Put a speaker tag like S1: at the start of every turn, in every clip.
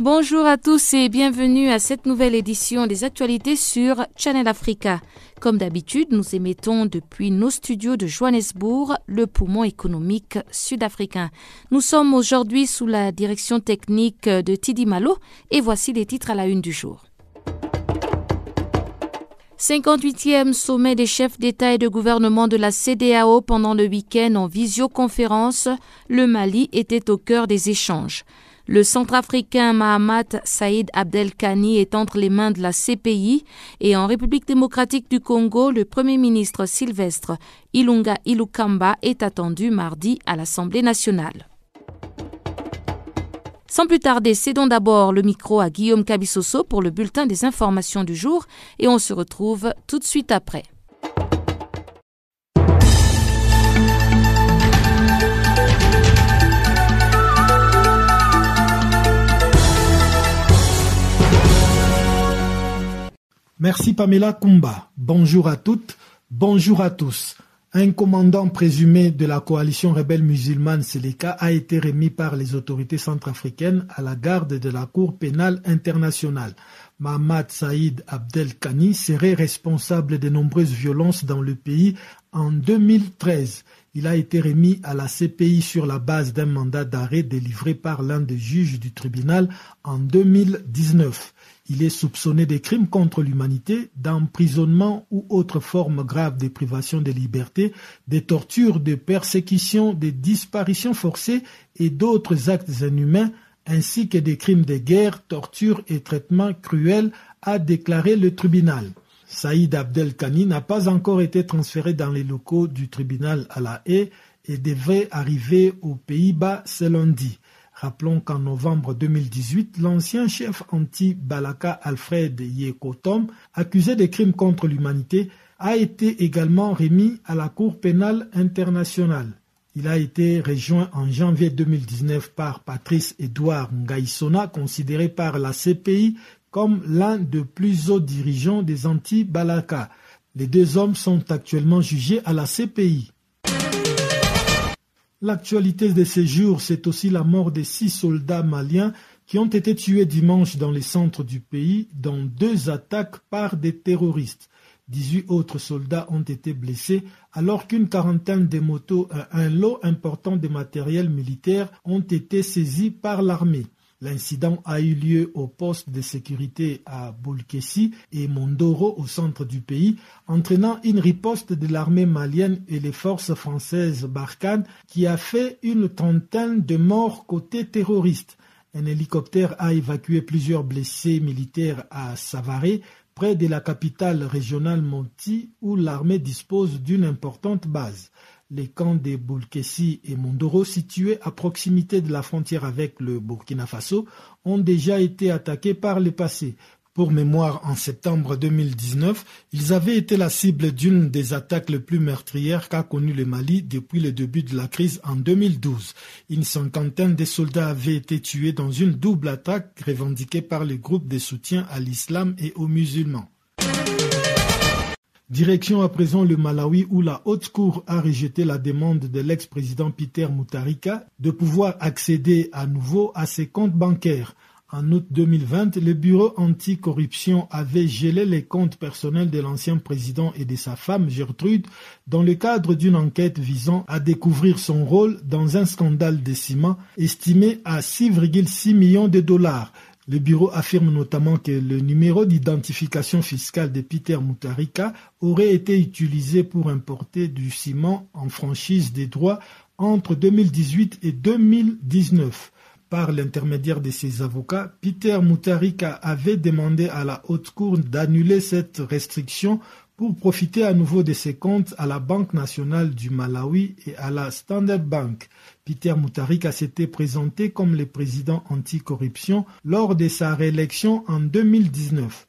S1: Bonjour à tous et bienvenue à cette nouvelle édition des actualités sur Channel Africa. Comme d'habitude, nous émettons depuis nos studios de Johannesburg, le poumon économique sud-africain. Nous sommes aujourd'hui sous la direction technique de Tidi Malo et voici les titres à la une du jour. 58e sommet des chefs d'État et de gouvernement de la CDAO pendant le week-end en visioconférence, le Mali était au cœur des échanges. Le centrafricain Mahamat Saïd Abdelkani est entre les mains de la CPI et en République démocratique du Congo, le Premier ministre Sylvestre Ilunga Ilukamba est attendu mardi à l'Assemblée nationale. Sans plus tarder, cédons d'abord le micro à Guillaume Cabissoso pour le bulletin des informations du jour et on se retrouve tout de suite après.
S2: Merci Pamela Kumba. Bonjour à toutes, bonjour à tous. Un commandant présumé de la coalition rebelle musulmane Seleka a été remis par les autorités centrafricaines à la garde de la Cour pénale internationale. Mohamed Saïd Abdelkani serait responsable de nombreuses violences dans le pays en 2013. Il a été remis à la CPI sur la base d'un mandat d'arrêt délivré par l'un des juges du tribunal en 2019. Il est soupçonné de crimes contre l'humanité, d'emprisonnement ou autres formes graves de privation de liberté, de tortures, de persécutions, de disparitions forcées et d'autres actes inhumains, ainsi que des crimes de guerre, tortures et traitements cruels, a déclaré le tribunal. Saïd Abdelkani n'a pas encore été transféré dans les locaux du tribunal à la haie et devrait arriver aux Pays-Bas ce lundi. Rappelons qu'en novembre 2018, l'ancien chef anti-Balaka Alfred Yekotom, accusé de crimes contre l'humanité, a été également remis à la Cour pénale internationale. Il a été rejoint en janvier 2019 par Patrice Edouard Ngaïsona, considéré par la CPI comme l'un des plus hauts dirigeants des anti-Balaka. Les deux hommes sont actuellement jugés à la CPI. L'actualité de ces jours, c'est aussi la mort de six soldats maliens qui ont été tués dimanche dans les centres du pays dans deux attaques par des terroristes. 18 autres soldats ont été blessés alors qu'une quarantaine de motos et un lot important de matériel militaire ont été saisis par l'armée. L'incident a eu lieu au poste de sécurité à Boulkessi et Mondoro au centre du pays, entraînant une riposte de l'armée malienne et les forces françaises Barkhane qui a fait une trentaine de morts côté terroriste. Un hélicoptère a évacué plusieurs blessés militaires à Savaré, près de la capitale régionale Monti, où l'armée dispose d'une importante base. Les camps de Boulkessi et Mondoro, situés à proximité de la frontière avec le Burkina Faso, ont déjà été attaqués par le passé. Pour mémoire, en septembre 2019, ils avaient été la cible d'une des attaques les plus meurtrières qu'a connu le Mali depuis le début de la crise en 2012. Une cinquantaine de soldats avaient été tués dans une double attaque revendiquée par les groupes de soutien à l'islam et aux musulmans. Direction à présent le Malawi où la Haute Cour a rejeté la demande de l'ex-président Peter Mutharika de pouvoir accéder à nouveau à ses comptes bancaires. En août 2020, le bureau anticorruption avait gelé les comptes personnels de l'ancien président et de sa femme Gertrude dans le cadre d'une enquête visant à découvrir son rôle dans un scandale de ciment estimé à 6,6 millions de dollars. Le bureau affirme notamment que le numéro d'identification fiscale de Peter Mutharika aurait été utilisé pour importer du ciment en franchise des droits entre 2018 et 2019. Par l'intermédiaire de ses avocats, Peter Mutharika avait demandé à la Haute Cour d'annuler cette restriction pour profiter à nouveau de ses comptes à la Banque nationale du Malawi et à la Standard Bank. Peter Mutharika s'était présenté comme le président anticorruption lors de sa réélection en 2019.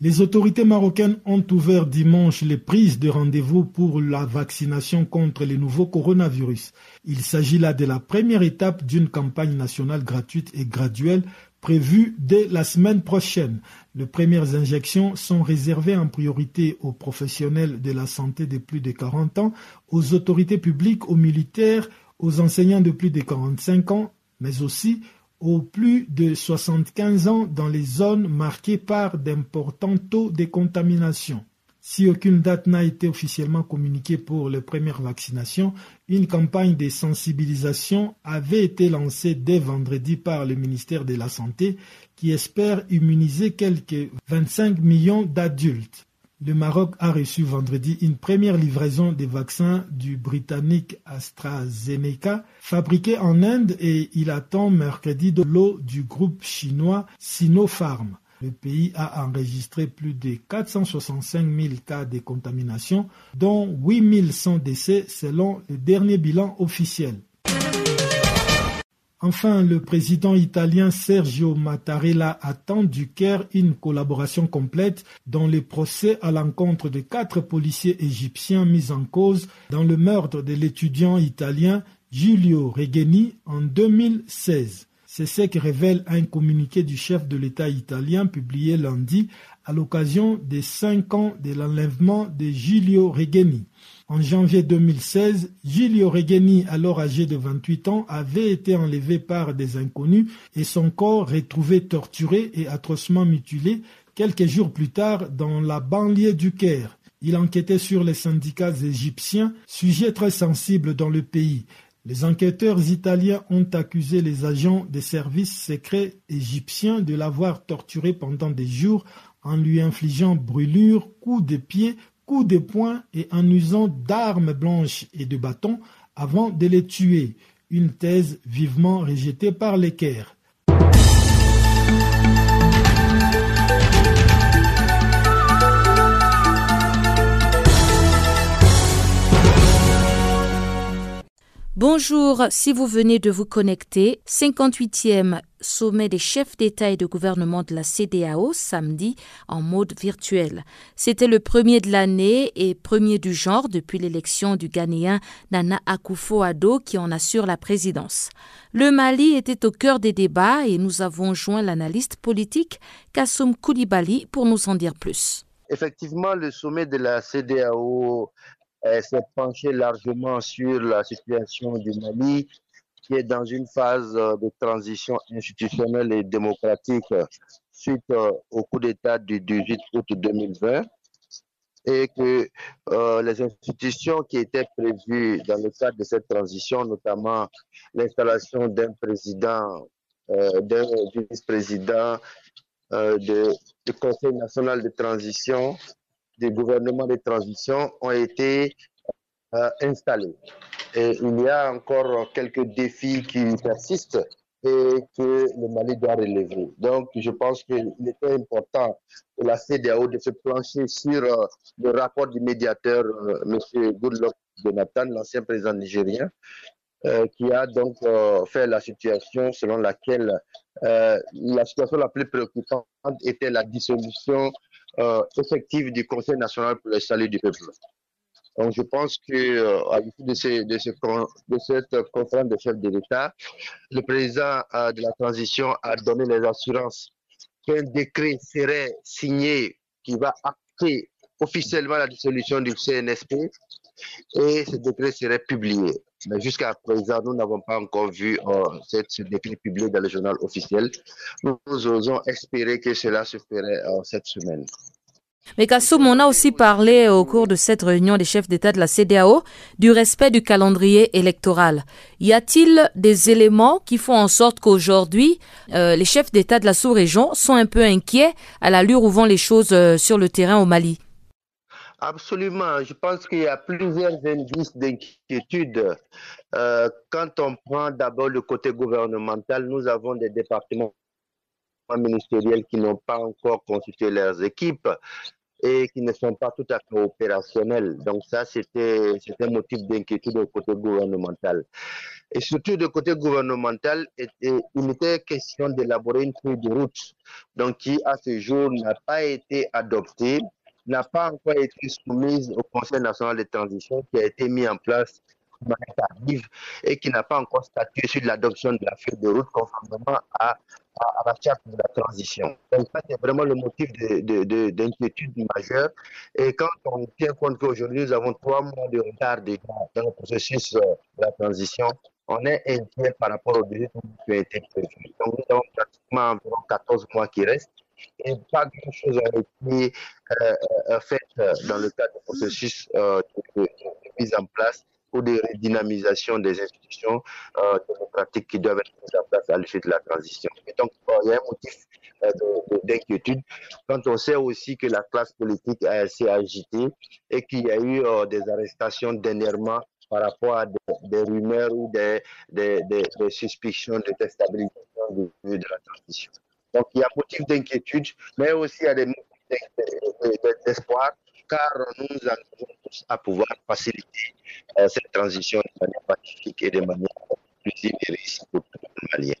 S2: Les autorités marocaines ont ouvert dimanche les prises de rendez-vous pour la vaccination contre les nouveaux coronavirus. Il s'agit là de la première étape d'une campagne nationale gratuite et graduelle prévue dès la semaine prochaine. Les premières injections sont réservées en priorité aux professionnels de la santé de plus de 40 ans, aux autorités publiques, aux militaires, aux enseignants de plus de 45 ans, mais aussi aux plus de 75 ans dans les zones marquées par d'importants taux de contamination. Si aucune date n'a été officiellement communiquée pour les premières vaccinations, une campagne de sensibilisation avait été lancée dès vendredi par le ministère de la Santé qui espère immuniser quelques 25 millions d'adultes. Le Maroc a reçu vendredi une première livraison des vaccins du britannique AstraZeneca fabriqué en Inde et il attend mercredi de l'eau du groupe chinois Sinopharm. Le pays a enregistré plus de 465 000 cas de contamination, dont 8 100 décès selon le dernier bilan officiel. Enfin, le président italien Sergio Mattarella attend du Caire une collaboration complète dans les procès à l'encontre de quatre policiers égyptiens mis en cause dans le meurtre de l'étudiant italien Giulio Regeni en 2016. C'est ce que révèle un communiqué du chef de l'État italien publié lundi à l'occasion des cinq ans de l'enlèvement de Giulio Regeni. En janvier 2016, Giulio Regeni, alors âgé de 28 ans, avait été enlevé par des inconnus et son corps retrouvé torturé et atrocement mutilé quelques jours plus tard dans la banlieue du Caire. Il enquêtait sur les syndicats égyptiens, sujet très sensible dans le pays. Les enquêteurs italiens ont accusé les agents des services secrets égyptiens de l'avoir torturé pendant des jours en lui infligeant brûlures, coups de pied, coups de poing et en usant d'armes blanches et de bâtons avant de les tuer, une thèse vivement rejetée par les Caire.
S1: Bonjour, si vous venez de vous connecter, 58e sommet des chefs d'État et de gouvernement de la CDAO samedi en mode virtuel. C'était le premier de l'année et premier du genre depuis l'élection du Ghanéen Nana Akufo-Addo qui en assure la présidence. Le Mali était au cœur des débats et nous avons joint l'analyste politique Kassoum Koulibaly pour nous en dire plus.
S3: Effectivement, le sommet de la CDAO s'est penché largement sur la situation du Mali, qui est dans une phase euh, de transition institutionnelle et démocratique suite euh, au coup d'État du 18 août 2020 et que euh, les institutions qui étaient prévues dans le cadre de cette transition, notamment l'installation d'un président, d'un vice-président, du Conseil national de transition, des gouvernements de transition ont été euh, installés. Et il y a encore quelques défis qui persistent et que le Mali doit relever. Donc, je pense qu'il était important pour la CDAO de se plancher sur euh, le rapport du médiateur, euh, M. Goodluck Jonathan, l'ancien président nigérien, qui a donc fait la situation selon laquelle la situation la plus préoccupante était la dissolution euh, effective du Conseil national pour le salut du peuple. Donc, je pense que euh, à l'issue de, de, de, cette conférence de chefs de l'État, le président euh, de la transition a donné les assurances qu'un décret serait signé qui va acter officiellement la dissolution du CNSP et ce décret serait publié. Mais jusqu'à présent, nous n'avons pas encore vu euh, ce décret publié dans le journal officiel. Nous, osons espérer que cela se ferait euh, cette semaine.
S1: Mais Kassoum, on a aussi parlé au cours de cette réunion des chefs d'État de la CDAO du respect du calendrier électoral. Y a-t-il des éléments qui font en sorte qu'aujourd'hui, euh, les chefs d'État de la sous-région sont un peu inquiets à l'allure où vont les choses sur le terrain au Mali?
S3: Absolument. Je pense qu'il y a plusieurs indices d'inquiétude. Euh, quand on prend d'abord le côté gouvernemental, nous avons des départements ministériels qui n'ont pas encore constitué leurs équipes. et qui ne sont pas tout à fait opérationnels. Donc ça, c'était un motif d'inquiétude au côté gouvernemental. Et surtout du côté gouvernemental, il était question d'élaborer une feuille de route, donc qui à ce jour n'a pas été adoptée, n'a pas encore été soumise au Conseil national de transition qui a été mis en place tardive et qui n'a pas encore statué sur l'adoption de la feuille de route conformément à, à, la charte de la transition. Donc ça, c'est vraiment le motif d'inquiétude de, majeure. Et quand on tient compte qu'aujourd'hui, nous avons trois mois de retard déjà dans le processus euh, de la transition, on est inquiet par rapport au délai qui a été prévu. Donc nous avons pratiquement environ 14 mois qui restent et pas grand-chose a été euh, euh, fait dans le cadre du processus de, mise en place ou de redynamisation des institutions euh, démocratiques qui doivent être mises en place à l'effet de la transition. Et donc, il y a un motif euh, d'inquiétude quand on sait aussi que la classe politique assez agitée et qu'il y a eu euh, des arrestations dernièrement par rapport à des, rumeurs ou des, des, des, suspicions de déstabilisation de, de la transition. Donc, il y a motif d'inquiétude, mais aussi il y a des motifs d'espoir car nous nous engageons tous à pouvoir faciliter euh, cette transition de manière pacifique et de manière inclusive et réussie pour tout le Malien.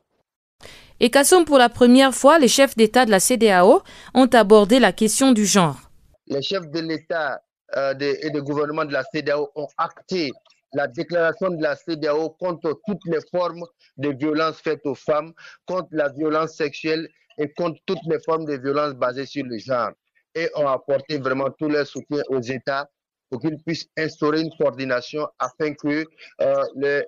S1: Et Kassom, pour la première fois, les chefs d'État de la CDAO ont abordé la question du genre.
S3: Les chefs de l'État euh, et de gouvernement de la CDAO ont acté la déclaration de la CDAO contre toutes les formes de violence faites aux femmes, contre la violence sexuelle et contre toutes les formes de violence basées sur le genre et ont apporté vraiment tout leur soutien aux États pour qu'ils puissent instaurer une coordination afin que euh, les,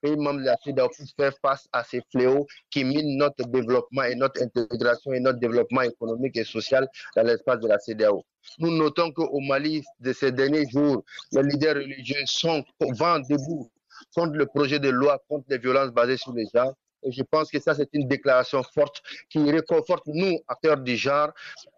S3: pays membres de la CEDAW puissent faire face à ces fléaux qui minent notre développement et notre intégration et notre développement économique et social dans l'espace de la CEDAW. Nous notons qu'au Mali, de ces derniers jours, les leaders religieux sont vent debout contre le projet de loi contre les violences basées sur les genres je pense que ça, c'est une déclaration forte qui réconforte nous, acteurs du genre,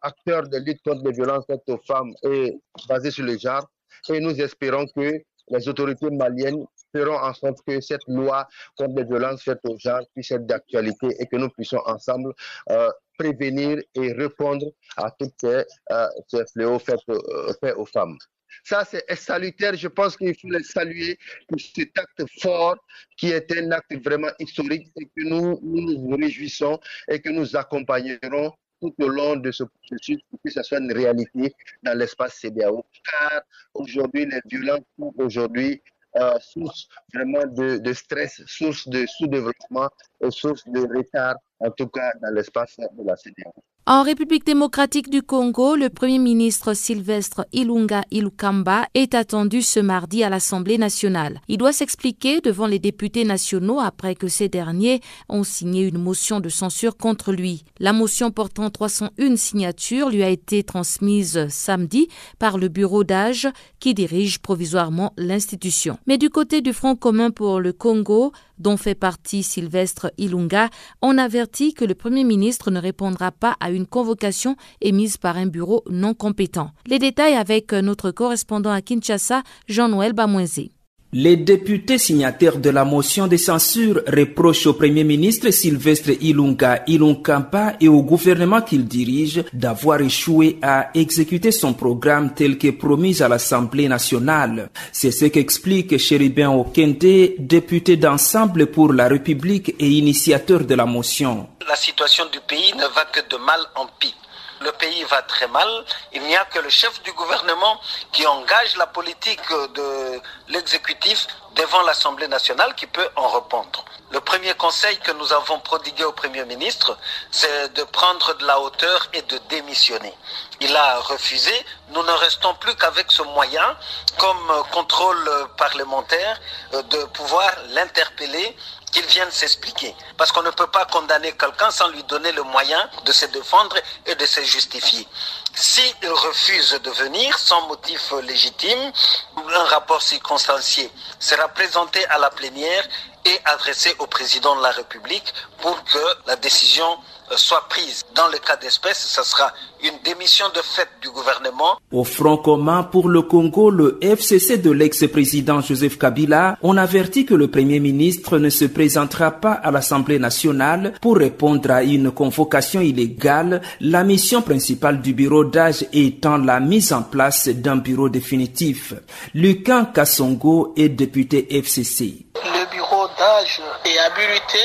S3: acteurs de lutte contre les violences faites aux femmes et basées sur le genre. Et nous espérons que les autorités maliennes feront en sorte que cette loi contre les violences faites aux genre puisse être d'actualité et que nous puissions ensemble euh, prévenir et répondre à tous ces, euh, fléaux faits, euh, faits aux femmes. Ça, c'est salutaire. Je pense qu'il faut les saluer pour cet acte fort qui est un acte vraiment historique et que nous nous, réjouissons et que nous accompagnerons tout au long de ce processus pour que ça soit une réalité dans l'espace CDAO. Car aujourd'hui, les violences sont aujourd'hui euh, source vraiment de, de, stress, source de sous-développement et source de retard, en tout cas dans l'espace de la CDAO.
S1: En République démocratique du Congo, le Premier ministre Sylvestre Ilunga Ilukamba est attendu ce mardi à l'Assemblée nationale. Il doit s'expliquer devant les députés nationaux après que ces derniers ont signé une motion de censure contre lui. La motion portant 301 signatures lui a été transmise samedi par le bureau d'âge qui dirige provisoirement l'institution. Mais du côté du Front commun pour le Congo, dont fait partie Sylvestre Ilunga, on avertit que le Premier ministre ne répondra pas à une convocation émise par un bureau non compétent. Les détails avec notre correspondant à Kinshasa, Jean-Noël Bamouenzé.
S4: Les députés signataires de la motion de censure reprochent au Premier ministre Sylvestre Ilunga Ilunkampa et au gouvernement qu'il dirige d'avoir échoué à exécuter son programme tel que promis à l'Assemblée nationale. C'est ce qu'explique Chéribin Okente, député d'Ensemble pour la République et initiateur de la motion.
S5: La situation du pays ne va que de mal en pis le pays va très mal. Il n'y a que le chef du gouvernement qui engage la politique de l'exécutif devant l'Assemblée nationale qui peut en répondre. Le premier conseil que nous avons prodigué au Premier ministre, c'est de prendre de la hauteur et de démissionner. Il a refusé. Nous ne restons plus qu'avec ce moyen, comme contrôle parlementaire, de pouvoir l'interpeller qu'il vienne s'expliquer. Parce qu'on ne peut pas condamner quelqu'un sans lui donner le moyen de se défendre et de se justifier. S'il refuse de venir sans motif légitime, un rapport circonstancié sera présenté à la plénière et adressé au président de la République pour que la décision soit prise. Dans le cas d'espèce, ce sera une démission de fait du gouvernement.
S4: Au Front commun pour le Congo, le FCC de l'ex-président Joseph Kabila, on avertit que le Premier ministre ne se présentera pas à l'Assemblée nationale pour répondre à une convocation illégale, la mission principale du bureau d'âge étant la mise en place d'un bureau définitif. Lucas Kassongo est député FCC.
S6: Le bureau d'âge est habilité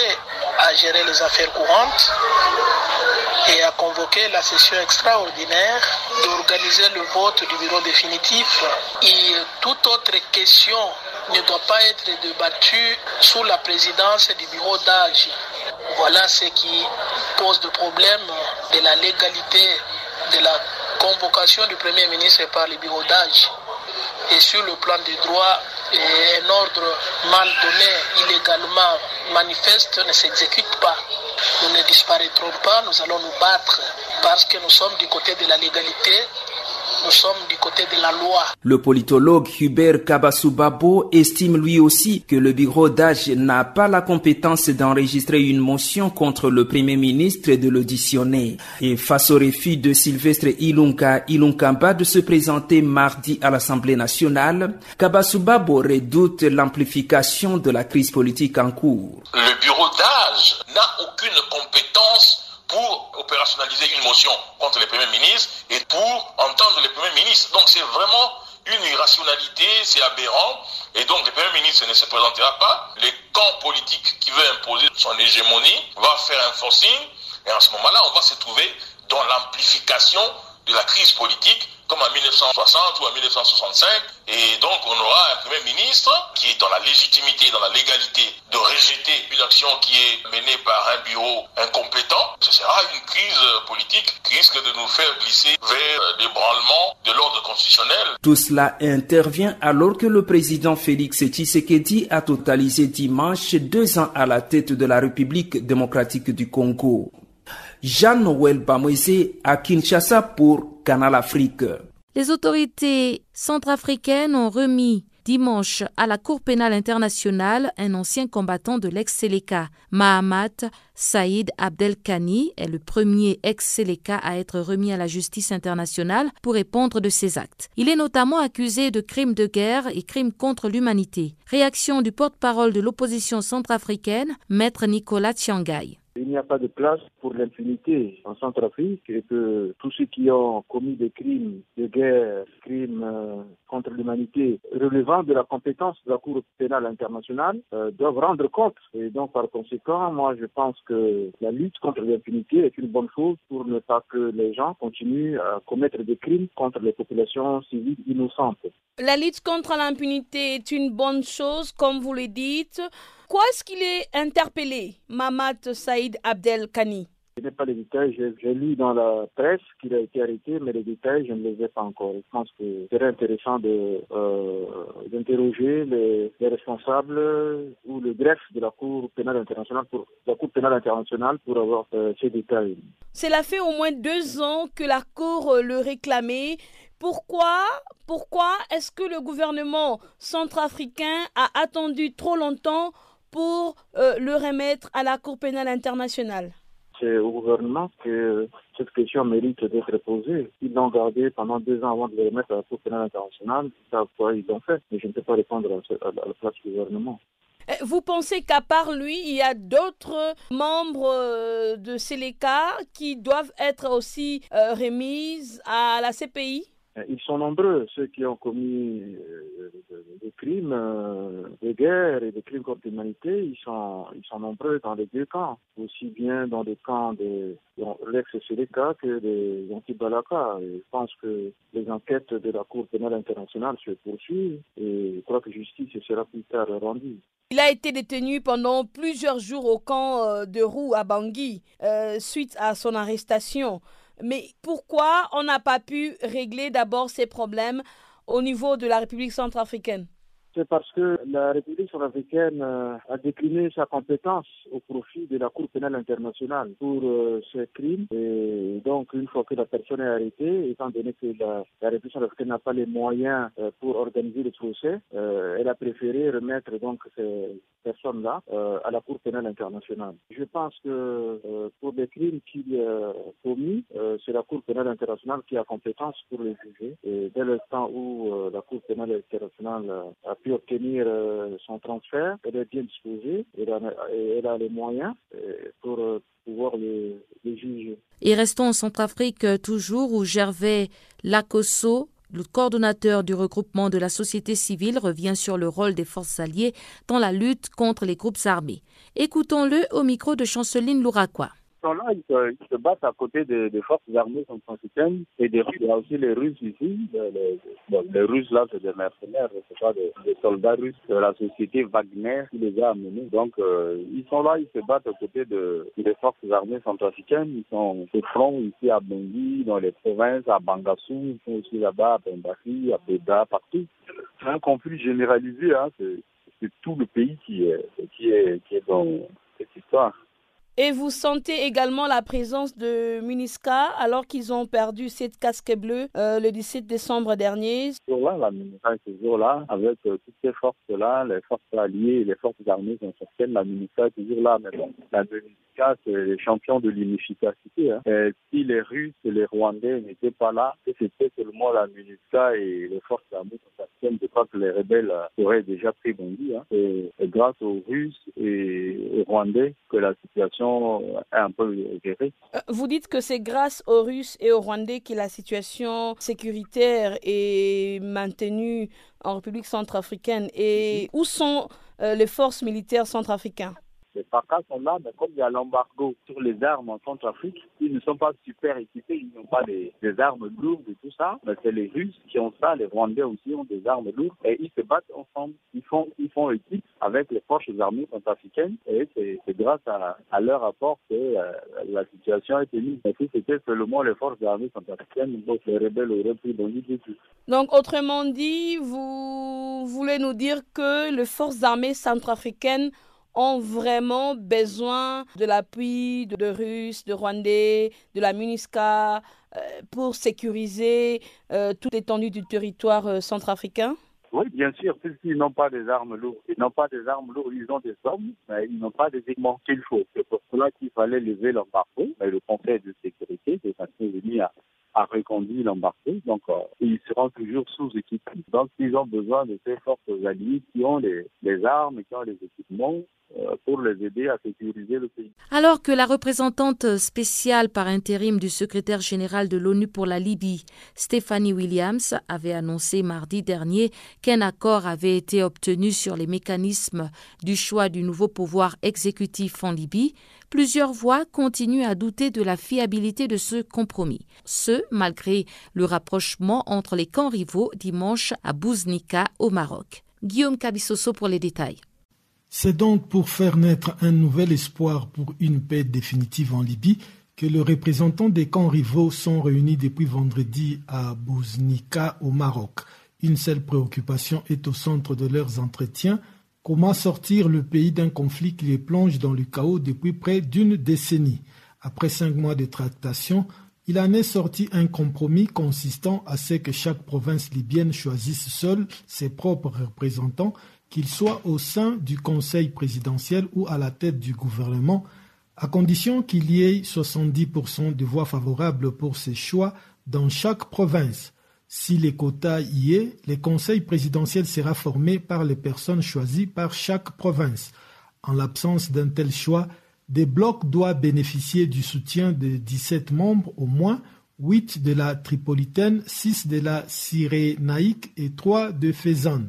S6: à gérer les affaires courantes et à convoquer la session extraordinaire d'organiser le vote du bureau définitif. Et toute autre question ne doit pas être débattue sous la présidence du bureau d'âge. Voilà ce qui pose le problème de la légalité de la convocation du Premier ministre par le bureau d'âge. Et sur le plan des droits, un ordre mal donné illégalement manifeste ne s'exécute pas. Nous ne disparaîtrons pas, nous allons nous battre parce que nous sommes du côté de la légalité, nous sommes du côté de la loi.
S4: Le politologue Hubert Kabasubabo estime lui aussi que le bureau d'âge n'a pas la compétence d'enregistrer une motion contre le premier ministre et de l'auditionner. Et face au refus de Sylvestre Ilunga Ilunkamba de se présenter mardi à l'Assemblée nationale, Kabasubabo redoute l'amplification de la crise politique en cours.
S7: Le bureau d'âge n'a aucune compétence pour opérationnaliser une motion contre le Premier ministre et pour entendre le Premier ministre. Donc c'est vraiment une irrationalité, c'est aberrant. Et donc le Premier ministre ne se présentera pas. Le camp politique qui veut imposer son hégémonie va faire un forcing. Et en ce moment-là, on va se trouver dans l'amplification de la crise politique comme en 1960 ou en 1965. Et donc, on aura un Premier ministre qui est dans la légitimité, dans la légalité de rejeter une action qui est menée par un bureau incompétent. Ce sera une crise politique qui risque de nous faire glisser vers l'ébranlement de l'ordre constitutionnel.
S4: Tout cela intervient alors que le président Félix Tshisekedi a totalisé dimanche deux ans à la tête de la République démocratique du Congo. Jean-Noël Bamoisé à Kinshasa pour Canal Afrique.
S1: Les autorités centrafricaines ont remis dimanche à la Cour pénale internationale un ancien combattant de l'ex-Seleka, Mahamat Saïd Abdelkani, est le premier ex-Seleka à être remis à la justice internationale pour répondre de ses actes. Il est notamment accusé de crimes de guerre et crimes contre l'humanité. Réaction du porte-parole de l'opposition centrafricaine, maître Nicolas Tiangai.
S8: Il n'y a pas de place pour l'impunité en Centrafrique et que tous ceux qui ont commis des crimes de guerre, crimes euh, contre l'humanité relevant de la compétence de la Cour pénale internationale euh, doivent rendre compte. Et donc par conséquent, moi je pense que la lutte contre l'impunité est une bonne chose pour ne pas que les gens continuent à commettre des crimes contre les populations civiles innocentes.
S9: La lutte contre l'impunité est une bonne chose, comme vous le dites. Pourquoi est-ce qu'il est interpellé, Mamad Saïd Abdel Kani
S8: je n'ai pas les détails. J'ai lu dans la presse qu'il a été arrêté, mais les détails, je ne les ai pas encore. Je pense que serait intéressant d'interroger euh, les, les, responsables ou le greffe de la Cour pénale internationale pour la Cour pénale internationale pour avoir euh, ces détails.
S9: Cela fait au moins deux ans que la Cour le réclamait. Pourquoi, pourquoi est-ce que le gouvernement centrafricain a attendu trop longtemps pour euh, le remettre à la Cour pénale internationale
S8: C'est au gouvernement que cette question mérite d'être posée. Ils l'ont gardé pendant deux ans avant de le remettre à la Cour pénale internationale. Ils savent quoi ils l'ont fait, mais je ne peux pas répondre à, la place du gouvernement.
S9: Eh, vous pensez qu'à part lui, il y a d'autres membres euh, de Séléka qui doivent être aussi euh, remises à la CPI
S8: ils sont nombreux, ceux qui ont commis euh, des crimes euh, de guerre et des crimes contre l'humanité, ils sont, ils sont nombreux dans les deux camps, aussi bien dans les camps de l'ex-Séléka que des anti-Balaka. Je pense que les enquêtes de la Cour pénale internationale se poursuivent et je crois que justice sera plus tard rendue.
S9: Il a été détenu pendant plusieurs jours au camp euh, de Roux à Bangui suite à son arrestation. Mais pourquoi on n'a pas pu régler d'abord ces problèmes au niveau de la République centrafricaine?
S8: C'est parce que la République centrafricaine euh, a décliné sa compétence au profit de la Cour pénale internationale pour euh, ces crimes. Et donc, une fois que la personne est arrêtée, étant donné que la, République centrafricaine n'a pas les moyens euh, pour organiser le procès, elle a préféré remettre donc ces personnes-là à la Cour pénale internationale. Je pense que pour des crimes qu'il a commis, c'est la Cour pénale internationale qui a compétence pour les juger. Et dès le temps où la Cour pénale internationale a pu obtenir euh, son transfert. Elle est bien disposée elle a, les moyens euh, pour euh, pouvoir les, juger.
S1: Et restons en Centrafrique toujours où Gervais Lacosso le coordonnateur du regroupement de la société civile revient sur le rôle des forces alliées dans la lutte contre les groupes armés. Écoutons-le au micro de Chanceline Louraquois
S10: là ils se, battent à côté des, forces armées centrafricaines et des Russes. Il y a aussi les Russes ici. Les, Russes, là, c'est des mercenaires, c'est pas des, soldats russes de la société Wagner qui les a amenés. Donc, euh, ils sont là, ils se battent à côté de, des forces armées centrafricaines. Ils sont au front ici à Bangui, dans les provinces, à Bangassou, ils sont aussi là-bas à Bembaki, à Beda, partout. C'est un conflit généralisé, hein. c'est tout le pays qui est, qui est, qui est dans cette histoire.
S9: Et vous sentez également la présence de MINISCA alors qu'ils ont perdu cette casque bleue euh, le 17 décembre dernier.
S10: Toujours là, la MINISCA est toujours là avec euh, toutes ces forces-là, les forces alliées et les forces armées sont certaines. La MINISCA est toujours là, mais bon, la MINISCA, c'est les champions de l'inefficacité. Hein. si les Russes et les Rwandais n'étaient pas là, c'était seulement la MINISCA et les forces armées certaines. Je crois que les rebelles euh, auraient déjà pris Bondy. Hein. Et, grâce aux Russes et aux Rwandais que la situation un peu
S9: euh, Vous dites que c'est grâce aux Russes et aux Rwandais que la situation sécuritaire est maintenue en République centrafricaine. Et où sont euh, les forces militaires centrafricaines
S10: les FARCA sont là, mais comme il y a l'embargo sur les armes en Centrafrique, ils ne sont pas super équipés, ils n'ont pas des, armes lourdes et tout ça. Mais c'est les Russes qui ont ça, les Rwandais aussi ont des armes lourdes et ils se battent ensemble. Ils font, ils font équipe avec les forces armées centrafricaines et c'est grâce à, leur apport que euh, la situation été mise. Mais si c'était seulement les forces armées centrafricaines, donc les rebelles auraient pris dans du tout.
S9: Donc, autrement dit, vous voulez nous dire que les forces armées centrafricaines ont vraiment besoin de l'appui de, Russes, de Rwandais, de la MINUSCA euh, pour sécuriser euh, toute l'étendue du territoire euh, centrafricain
S10: oui, bien sûr, s'ils n'ont pas des armes lourdes, ils n'ont pas des armes lourdes, ils ont des hommes, mais ils n'ont pas des équipements qu'il faut. C'est pour cela qu'il fallait lever l'embargo. Mais le Conseil de sécurité des Nations Unies a, a reconduit l'embargo. Donc, ils seront toujours sous-équipés. Donc, ils ont besoin de ces forces alliées qui ont les, les armes, qui ont les équipements euh, pour les aider à sécuriser le pays.
S1: Alors que la représentante spéciale par intérim du secrétaire général de l'ONU pour la Libye, Stephanie Williams, avait annoncé mardi dernier qu'un accord avait été obtenu sur les mécanismes du choix du nouveau pouvoir exécutif en Libye, plusieurs voix continuent à douter de la fiabilité de ce compromis. Ce, malgré le rapprochement entre les camps rivaux dimanche à Bouznika au Maroc. Guillaume Cabissoso pour les détails.
S2: C'est donc pour faire naître un nouvel espoir pour une paix définitive en Libye que les représentants des camps rivaux sont réunis depuis vendredi à Bouznika au Maroc. Une seule préoccupation est au centre de leurs entretiens, comment sortir le pays d'un conflit qui les plonge dans le chaos depuis près d'une décennie? Après cinq mois de tractation, il en est sorti un compromis consistant à ce que chaque province libyenne choisisse seule ses propres représentants qu'il soit au sein du Conseil présidentiel ou à la tête du gouvernement, à condition qu'il y ait 70% de voix favorables pour ces choix dans chaque province. Si les quotas y est, le Conseil présidentiel sera formé par les personnes choisies par chaque province. En l'absence d'un tel choix, des blocs doivent bénéficier du soutien de 17 membres au moins, 8 de la Tripolitaine, 6 de la Cyrénaïque et 3 de Fezzan.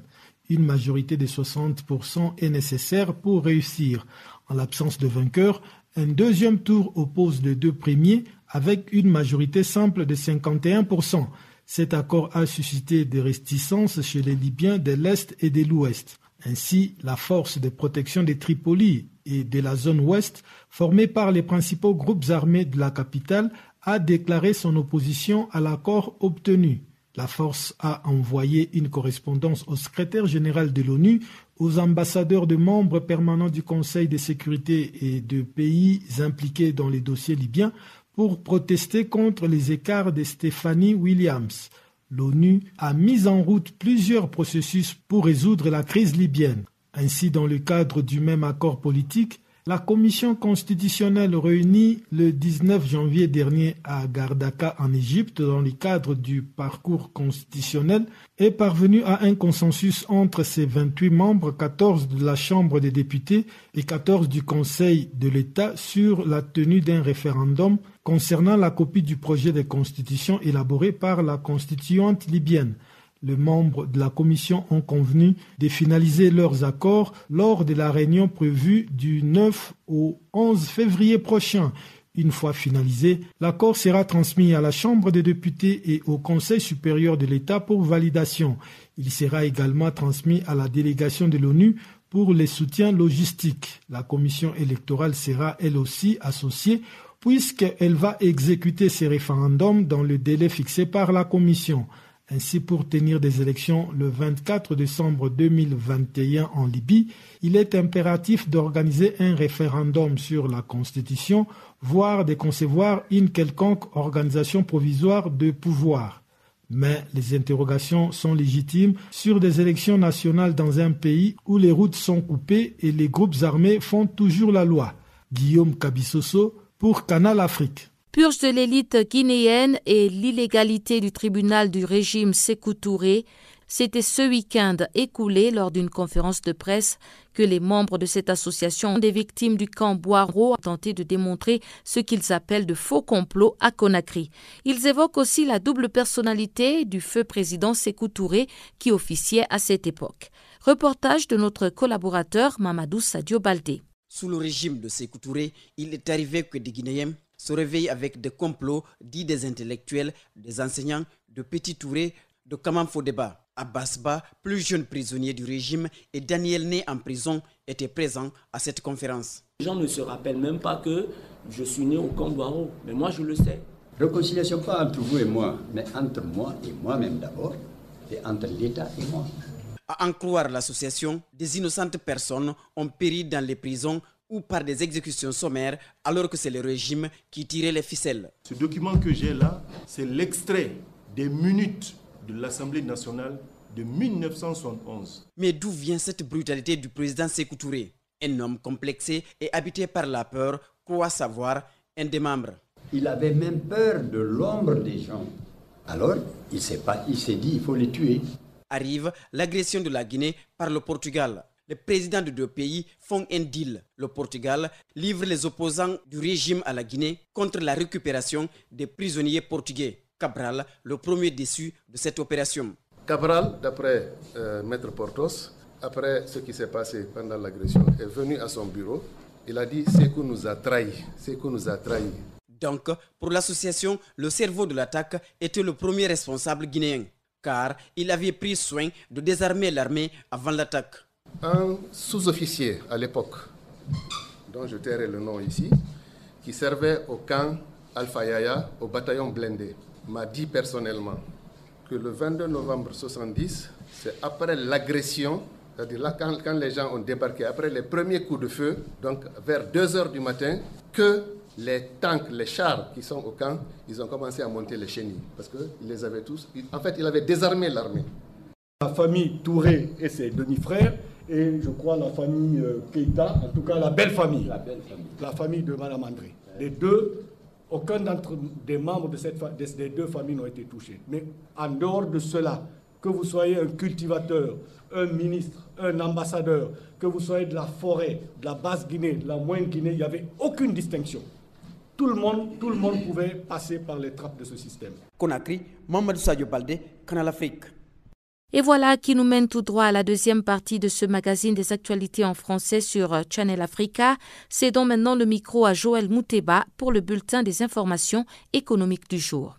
S2: Une majorité de 60% est nécessaire pour réussir. En l'absence de vainqueur, un deuxième tour oppose les deux premiers avec une majorité simple de 51%. Cet accord a suscité des réticences chez les Libyens de l'Est et de l'Ouest. Ainsi, la force de protection de Tripoli et de la zone ouest, formée par les principaux groupes armés de la capitale, a déclaré son opposition à l'accord obtenu. La force a envoyé une correspondance au secrétaire général de l'ONU, aux ambassadeurs de membres permanents du Conseil de sécurité et de pays impliqués dans les dossiers libyens pour protester contre les écarts de Stephanie Williams. L'ONU a mis en route plusieurs processus pour résoudre la crise libyenne. Ainsi, dans le cadre du même accord politique, la commission constitutionnelle réunie le 19 janvier dernier à Gardaka en Égypte dans le cadre du parcours constitutionnel est parvenue à un consensus entre ses 28 membres, 14 de la Chambre des députés et 14 du Conseil de l'État sur la tenue d'un référendum concernant la copie du projet de constitution élaboré par la constituante libyenne les membres de la commission ont convenu de finaliser leurs accords lors de la réunion prévue du 9 au 11 février prochain. Une fois finalisé, l'accord sera transmis à la Chambre des députés et au Conseil supérieur de l'État pour validation. Il sera également transmis à la délégation de l'ONU pour les soutiens logistiques. La commission électorale sera elle aussi associée puisqu'elle va exécuter ces référendums dans le délai fixé par la commission. Ainsi, pour tenir des élections le 24 décembre 2021 en Libye, il est impératif d'organiser un référendum sur la Constitution, voire de concevoir une quelconque organisation provisoire de pouvoir. Mais les interrogations sont légitimes sur des élections nationales dans un pays où les routes sont coupées et les groupes armés font toujours la loi. Guillaume Kabissoso pour Canal Afrique.
S1: Purge de l'élite guinéenne et l'illégalité du tribunal du régime Sékou Touré, c'était ce week-end écoulé lors d'une conférence de presse que les membres de cette association des victimes du camp Boiro ont tenté de démontrer ce qu'ils appellent de faux complots à Conakry. Ils évoquent aussi la double personnalité du feu président Sékou Touré qui officiait à cette époque. Reportage de notre collaborateur Mamadou Sadio Baldé.
S11: Sous le régime de Sékou Touré, il est arrivé que des Guinéens se réveille avec des complots dits des intellectuels, des enseignants, de Petit Touré, de Kamam Fodeba. Abbasba, plus jeune prisonnier du régime, et Daniel Né en prison étaient présents à cette conférence.
S12: Les gens ne se rappellent même pas que je suis né au Cambouaro, mais moi je le sais.
S13: Réconciliation pas entre vous et moi, mais entre moi et moi-même d'abord, et entre l'État et moi.
S11: À en croire l'association, des innocentes personnes ont péri dans les prisons ou par des exécutions sommaires alors que c'est le régime qui tirait les ficelles.
S14: Ce document que j'ai là, c'est l'extrait des minutes de l'Assemblée nationale de 1971.
S11: Mais d'où vient cette brutalité du président Sékou Touré? Un homme complexé et habité par la peur croit savoir un des membres.
S13: Il avait même peur de l'ombre des gens. Alors, il s'est dit il faut les tuer.
S11: Arrive l'agression de la Guinée par le Portugal les présidents de deux pays font un deal. Le Portugal livre les opposants du régime à la Guinée contre la récupération des prisonniers portugais. Cabral, le premier déçu de cette opération.
S15: Cabral, d'après euh, Maître Portos, après ce qui s'est passé pendant l'agression, est venu à son bureau. Il a dit C'est nous a trahis. que nous a trahis.
S11: Donc, pour l'association, le cerveau de l'attaque était le premier responsable guinéen, car il avait pris soin de désarmer l'armée avant l'attaque.
S15: Un sous-officier à l'époque, dont je tairai le nom ici, qui servait au camp Alpha Yaya, au bataillon blindé, m'a dit personnellement que le 22 novembre 70, c'est après l'agression, c'est-à-dire là quand, les gens ont débarqué, après les premiers coups de feu, donc vers 2 heures du matin, que les tanks, les chars qui sont au camp, ils ont commencé à monter les chenilles, parce qu'ils les avaient tous. En fait, il avait désarmé l'armée.
S16: La famille Touré et ses demi-frères et je crois la famille euh, Keita, en tout cas la belle famille, la, belle famille. la famille de Madame André. Les deux, aucun d'entre des membres de cette des deux familles n'ont été touchés. Mais en dehors de cela, que vous soyez un cultivateur, un ministre, un ambassadeur, que vous soyez de la forêt, de la basse Guinée, de la moyenne Guinée, il n'y avait aucune distinction. Tout le monde, tout le monde pouvait passer par les trappes de ce système.
S11: Conakry, Mamadou Sadio Balde, Canal Afrique.
S1: Et voilà qui nous mène tout droit à la deuxième partie de ce magazine des actualités en français sur euh, Channel Africa. C'est donc maintenant le micro à Joël Mouteba pour le bulletin des informations économiques du jour.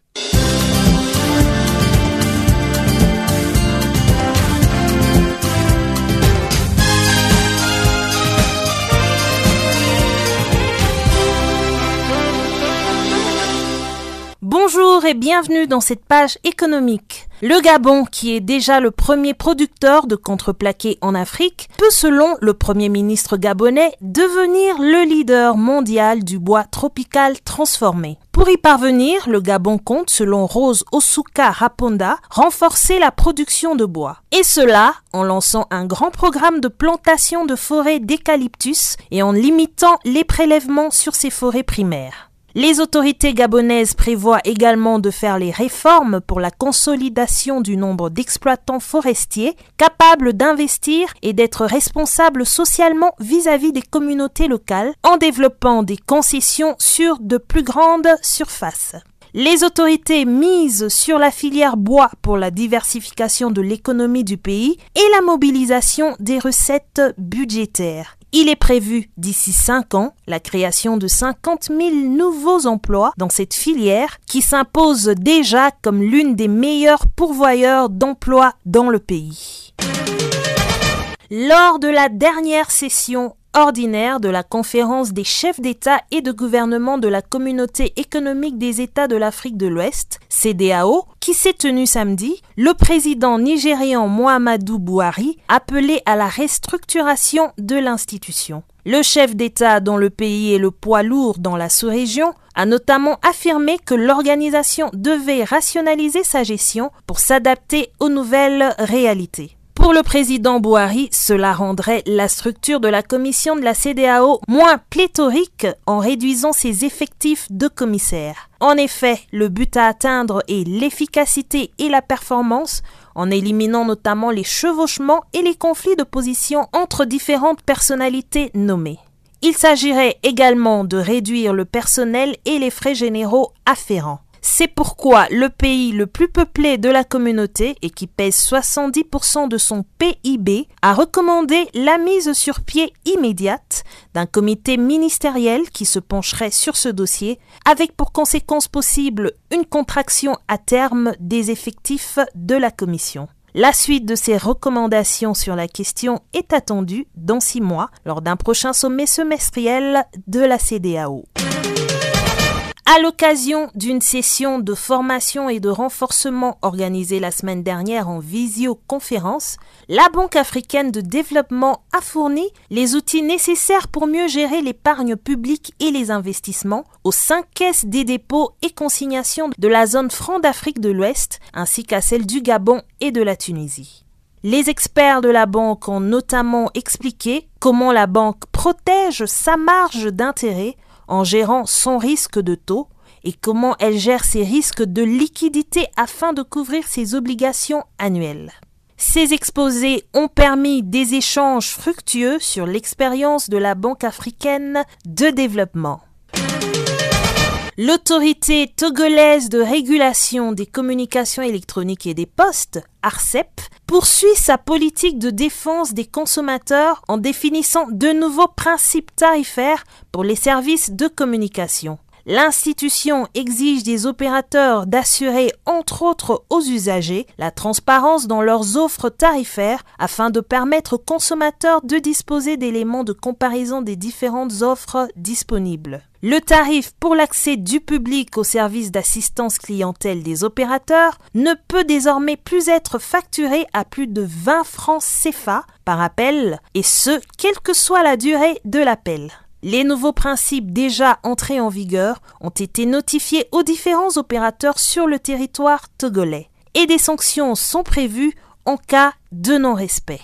S17: Bonjour et bienvenue dans cette page économique. Le Gabon, qui est déjà le premier producteur de contreplaqué en Afrique, peut selon le Premier ministre gabonais devenir le leader mondial du bois tropical transformé. Pour y parvenir, le Gabon compte, selon Rose Osuka Raponda, renforcer la production de bois. Et cela en lançant un grand programme de plantation de forêts d'eucalyptus et en limitant les prélèvements sur ces forêts primaires. Les autorités gabonaises prévoient également de faire les réformes pour la consolidation du nombre d'exploitants forestiers capables d'investir et d'être responsables socialement vis-à-vis des communautés locales en développant des concessions sur de plus grandes surfaces. Les autorités misent sur la filière bois pour la diversification de l'économie du pays et la mobilisation des recettes budgétaires. Il est prévu d'ici 5 ans la création de 50 000 nouveaux emplois dans cette filière qui s'impose déjà comme l'une des meilleures pourvoyeurs d'emplois dans le pays. Lors de la dernière session ordinaire de la conférence des chefs d'État et de gouvernement de la Communauté économique des États de l'Afrique de l'Ouest, CDAO, qui s'est tenue samedi, le président nigérian Mohamedou Bouhari appelait à la restructuration de l'institution. Le chef d'État dont le pays est le poids lourd dans la sous-région a notamment affirmé que l'organisation devait rationaliser sa gestion pour s'adapter aux nouvelles réalités. Pour le président Bouhari, cela rendrait la structure de la commission de la CDAO moins pléthorique en réduisant ses effectifs de commissaires. En effet, le but à atteindre est l'efficacité et la performance en éliminant notamment les chevauchements et les conflits de position entre différentes personnalités nommées. Il s'agirait également de réduire le personnel et les frais généraux afférents. C'est pourquoi le pays le plus peuplé de la communauté et qui pèse 70% de son PIB a recommandé la mise sur pied immédiate d'un comité ministériel qui se pencherait sur ce dossier avec pour conséquence possible une contraction à terme des effectifs de la commission. La suite de ces recommandations sur la question est attendue dans six mois lors d'un prochain sommet semestriel de la CDAO. À l'occasion d'une session de formation et de renforcement organisée la semaine dernière en visioconférence, la Banque africaine de développement a fourni les outils nécessaires pour mieux gérer l'épargne publique et les investissements aux cinq caisses des dépôts et consignations de la zone franc d'Afrique de l'Ouest ainsi qu'à celle du Gabon et de la Tunisie. Les experts de la banque ont notamment expliqué comment la banque protège sa marge d'intérêt en gérant son risque de taux et comment elle gère ses risques de liquidité afin de couvrir ses obligations annuelles. Ces exposés ont permis des échanges fructueux sur l'expérience de la Banque africaine de développement. L'autorité togolaise de régulation des communications électroniques et des postes, ARCEP, poursuit sa politique de défense des consommateurs en définissant de nouveaux principes tarifaires pour les services de communication. L'institution exige des opérateurs d'assurer, entre autres aux usagers, la transparence dans leurs offres tarifaires afin de permettre aux consommateurs de disposer d'éléments de comparaison des différentes offres disponibles. Le tarif pour l'accès du public aux services d'assistance clientèle des opérateurs ne peut désormais plus être facturé à plus de 20 francs CFA par appel, et ce, quelle que soit la durée de l'appel. Les nouveaux principes déjà entrés en vigueur ont été notifiés aux différents opérateurs sur le territoire togolais et des sanctions sont prévues en cas de non-respect.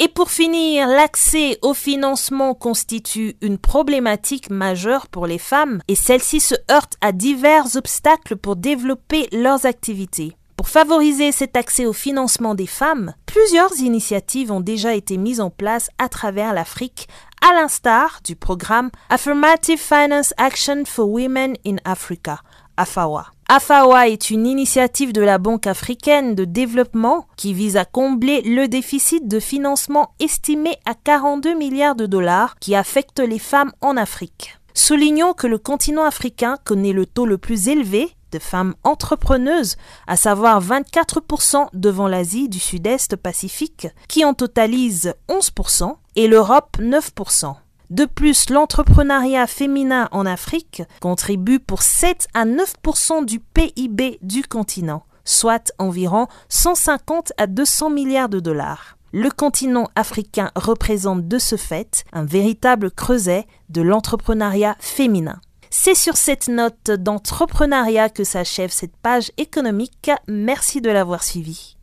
S17: Et pour finir, l'accès au financement constitue une problématique majeure pour les femmes et celles-ci se heurtent à divers obstacles pour développer leurs activités. Pour favoriser cet accès au financement des femmes, plusieurs initiatives ont déjà été mises en place à travers l'Afrique, à l'instar du programme Affirmative Finance Action for Women in Africa, AFAWA. AFAWA est une initiative de la Banque africaine de développement qui vise à combler le déficit de financement estimé à 42 milliards de dollars qui affecte les femmes en Afrique. Soulignons que le continent africain connaît le taux le plus élevé de femmes entrepreneuses, à savoir 24% devant l'Asie du Sud-Est Pacifique, qui en totalise 11%, et l'Europe 9%. De plus, l'entrepreneuriat féminin en Afrique contribue pour 7 à 9% du PIB du continent, soit environ 150 à 200 milliards de dollars. Le continent africain représente de ce fait un véritable creuset de l'entrepreneuriat féminin. C'est sur cette note d'entrepreneuriat que s'achève cette page économique. Merci de l'avoir suivi.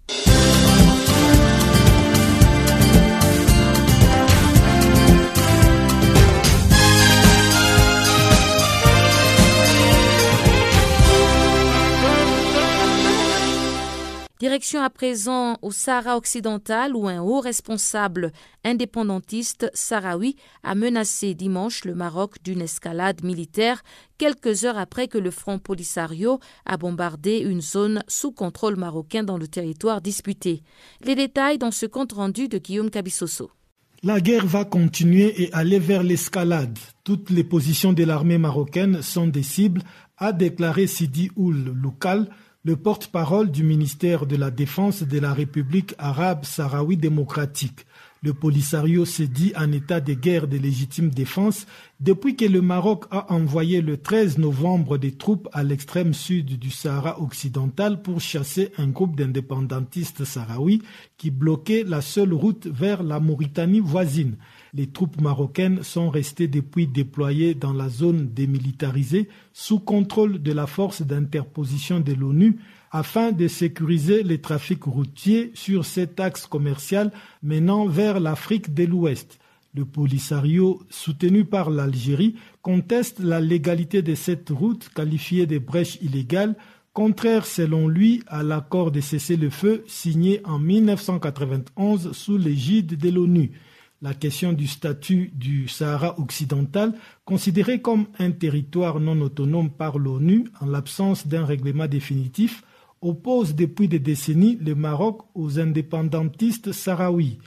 S1: Direction à présent au Sahara occidental où un haut responsable indépendantiste sahraoui a menacé dimanche le Maroc d'une escalade militaire quelques heures après que le Front Polisario a bombardé une zone sous contrôle marocain dans le territoire disputé. Les détails dans ce compte rendu de Guillaume Cabissoso.
S2: La guerre va continuer et aller vers l'escalade. Toutes les positions de l'armée marocaine sont des cibles, a déclaré Sidi Oul Loukal, le porte-parole du ministère de la Défense de la République arabe sahraoui démocratique. Le Polisario s'est dit en état de guerre de légitime défense depuis que le Maroc a envoyé le 13 novembre des troupes à l'extrême sud du Sahara occidental pour chasser un groupe d'indépendantistes sahraouis qui bloquait la seule route vers la Mauritanie voisine. Les troupes marocaines sont restées depuis déployées dans la zone démilitarisée sous contrôle de la force d'interposition de l'ONU afin de sécuriser les trafics routiers sur cet axe commercial menant vers l'Afrique de l'Ouest. Le Polisario, soutenu par l'Algérie, conteste la légalité de cette route qualifiée de brèche illégale, contraire selon lui à l'accord de cessez-le-feu signé en 1991 sous l'égide de l'ONU la question du statut du Sahara occidental, considéré comme un territoire non autonome par l'ONU en l'absence d'un règlement définitif, oppose depuis des décennies le Maroc aux indépendantistes sahraouis.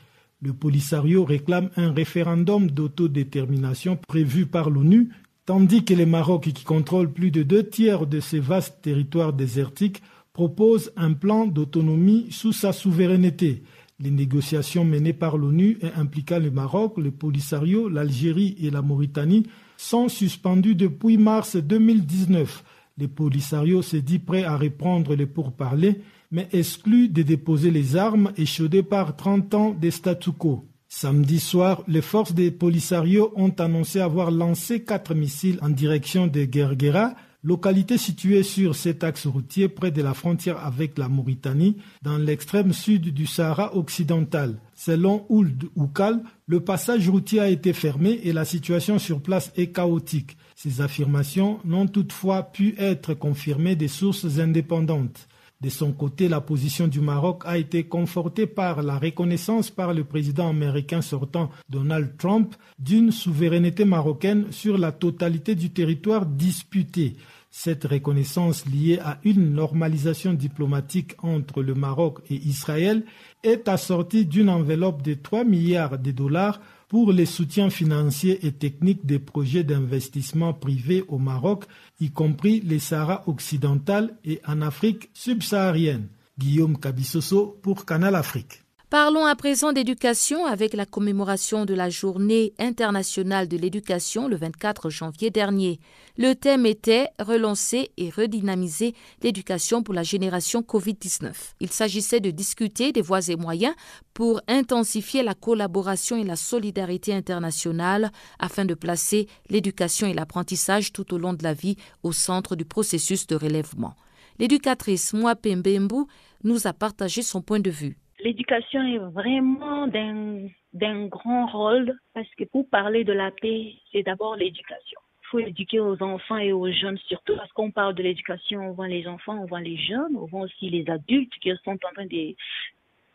S2: Le Polisario réclame un référendum d'autodétermination prévu par l'ONU, tandis que le Maroc, qui contrôle plus de deux tiers de ces vastes territoires désertiques, propose un plan d'autonomie sous sa souveraineté. Les négociations menées par l'ONU et impliquant le Maroc, le Polisario, l'Algérie et la Mauritanie sont suspendues depuis mars 2019. Le Polisario s'est dit prêt à reprendre les pourparlers, mais exclut de déposer les armes échaudées par 30 ans de statu quo. Samedi soir, les forces des Polisario ont annoncé avoir lancé quatre missiles en direction de Guerguera, localité située sur cet axe routier près de la frontière avec la Mauritanie, dans l'extrême sud du Sahara occidental. Selon Ould Oukal, le passage routier a été fermé et la situation sur place est chaotique. Ces affirmations n'ont toutefois pu être confirmées des sources indépendantes. De son côté, la position du Maroc a été confortée par la reconnaissance par le président américain sortant Donald Trump d'une souveraineté marocaine sur la totalité du territoire disputé. Cette reconnaissance liée à une normalisation diplomatique entre le Maroc et Israël est assortie d'une enveloppe de 3 milliards de dollars pour les soutiens financiers et techniques des projets d'investissement privés au Maroc, y compris les Sahara occidental et en Afrique subsaharienne. Guillaume Kabissoso pour Canal Afrique.
S1: Parlons à présent d'éducation avec la commémoration de la Journée internationale de l'éducation le 24 janvier dernier. Le thème était Relancer et redynamiser l'éducation pour la génération Covid-19. Il s'agissait de discuter des voies et moyens pour intensifier la collaboration et la solidarité internationale afin de placer l'éducation et l'apprentissage tout au long de la vie au centre du processus de relèvement. L'éducatrice Mwapembe nous a partagé son point de vue
S18: l'éducation est vraiment d'un grand rôle parce que pour parler de la paix, c'est d'abord l'éducation. Il faut éduquer aux enfants et aux jeunes surtout parce qu'on parle de l'éducation, on voit les enfants, on voit les jeunes, on voit aussi les adultes qui sont en train de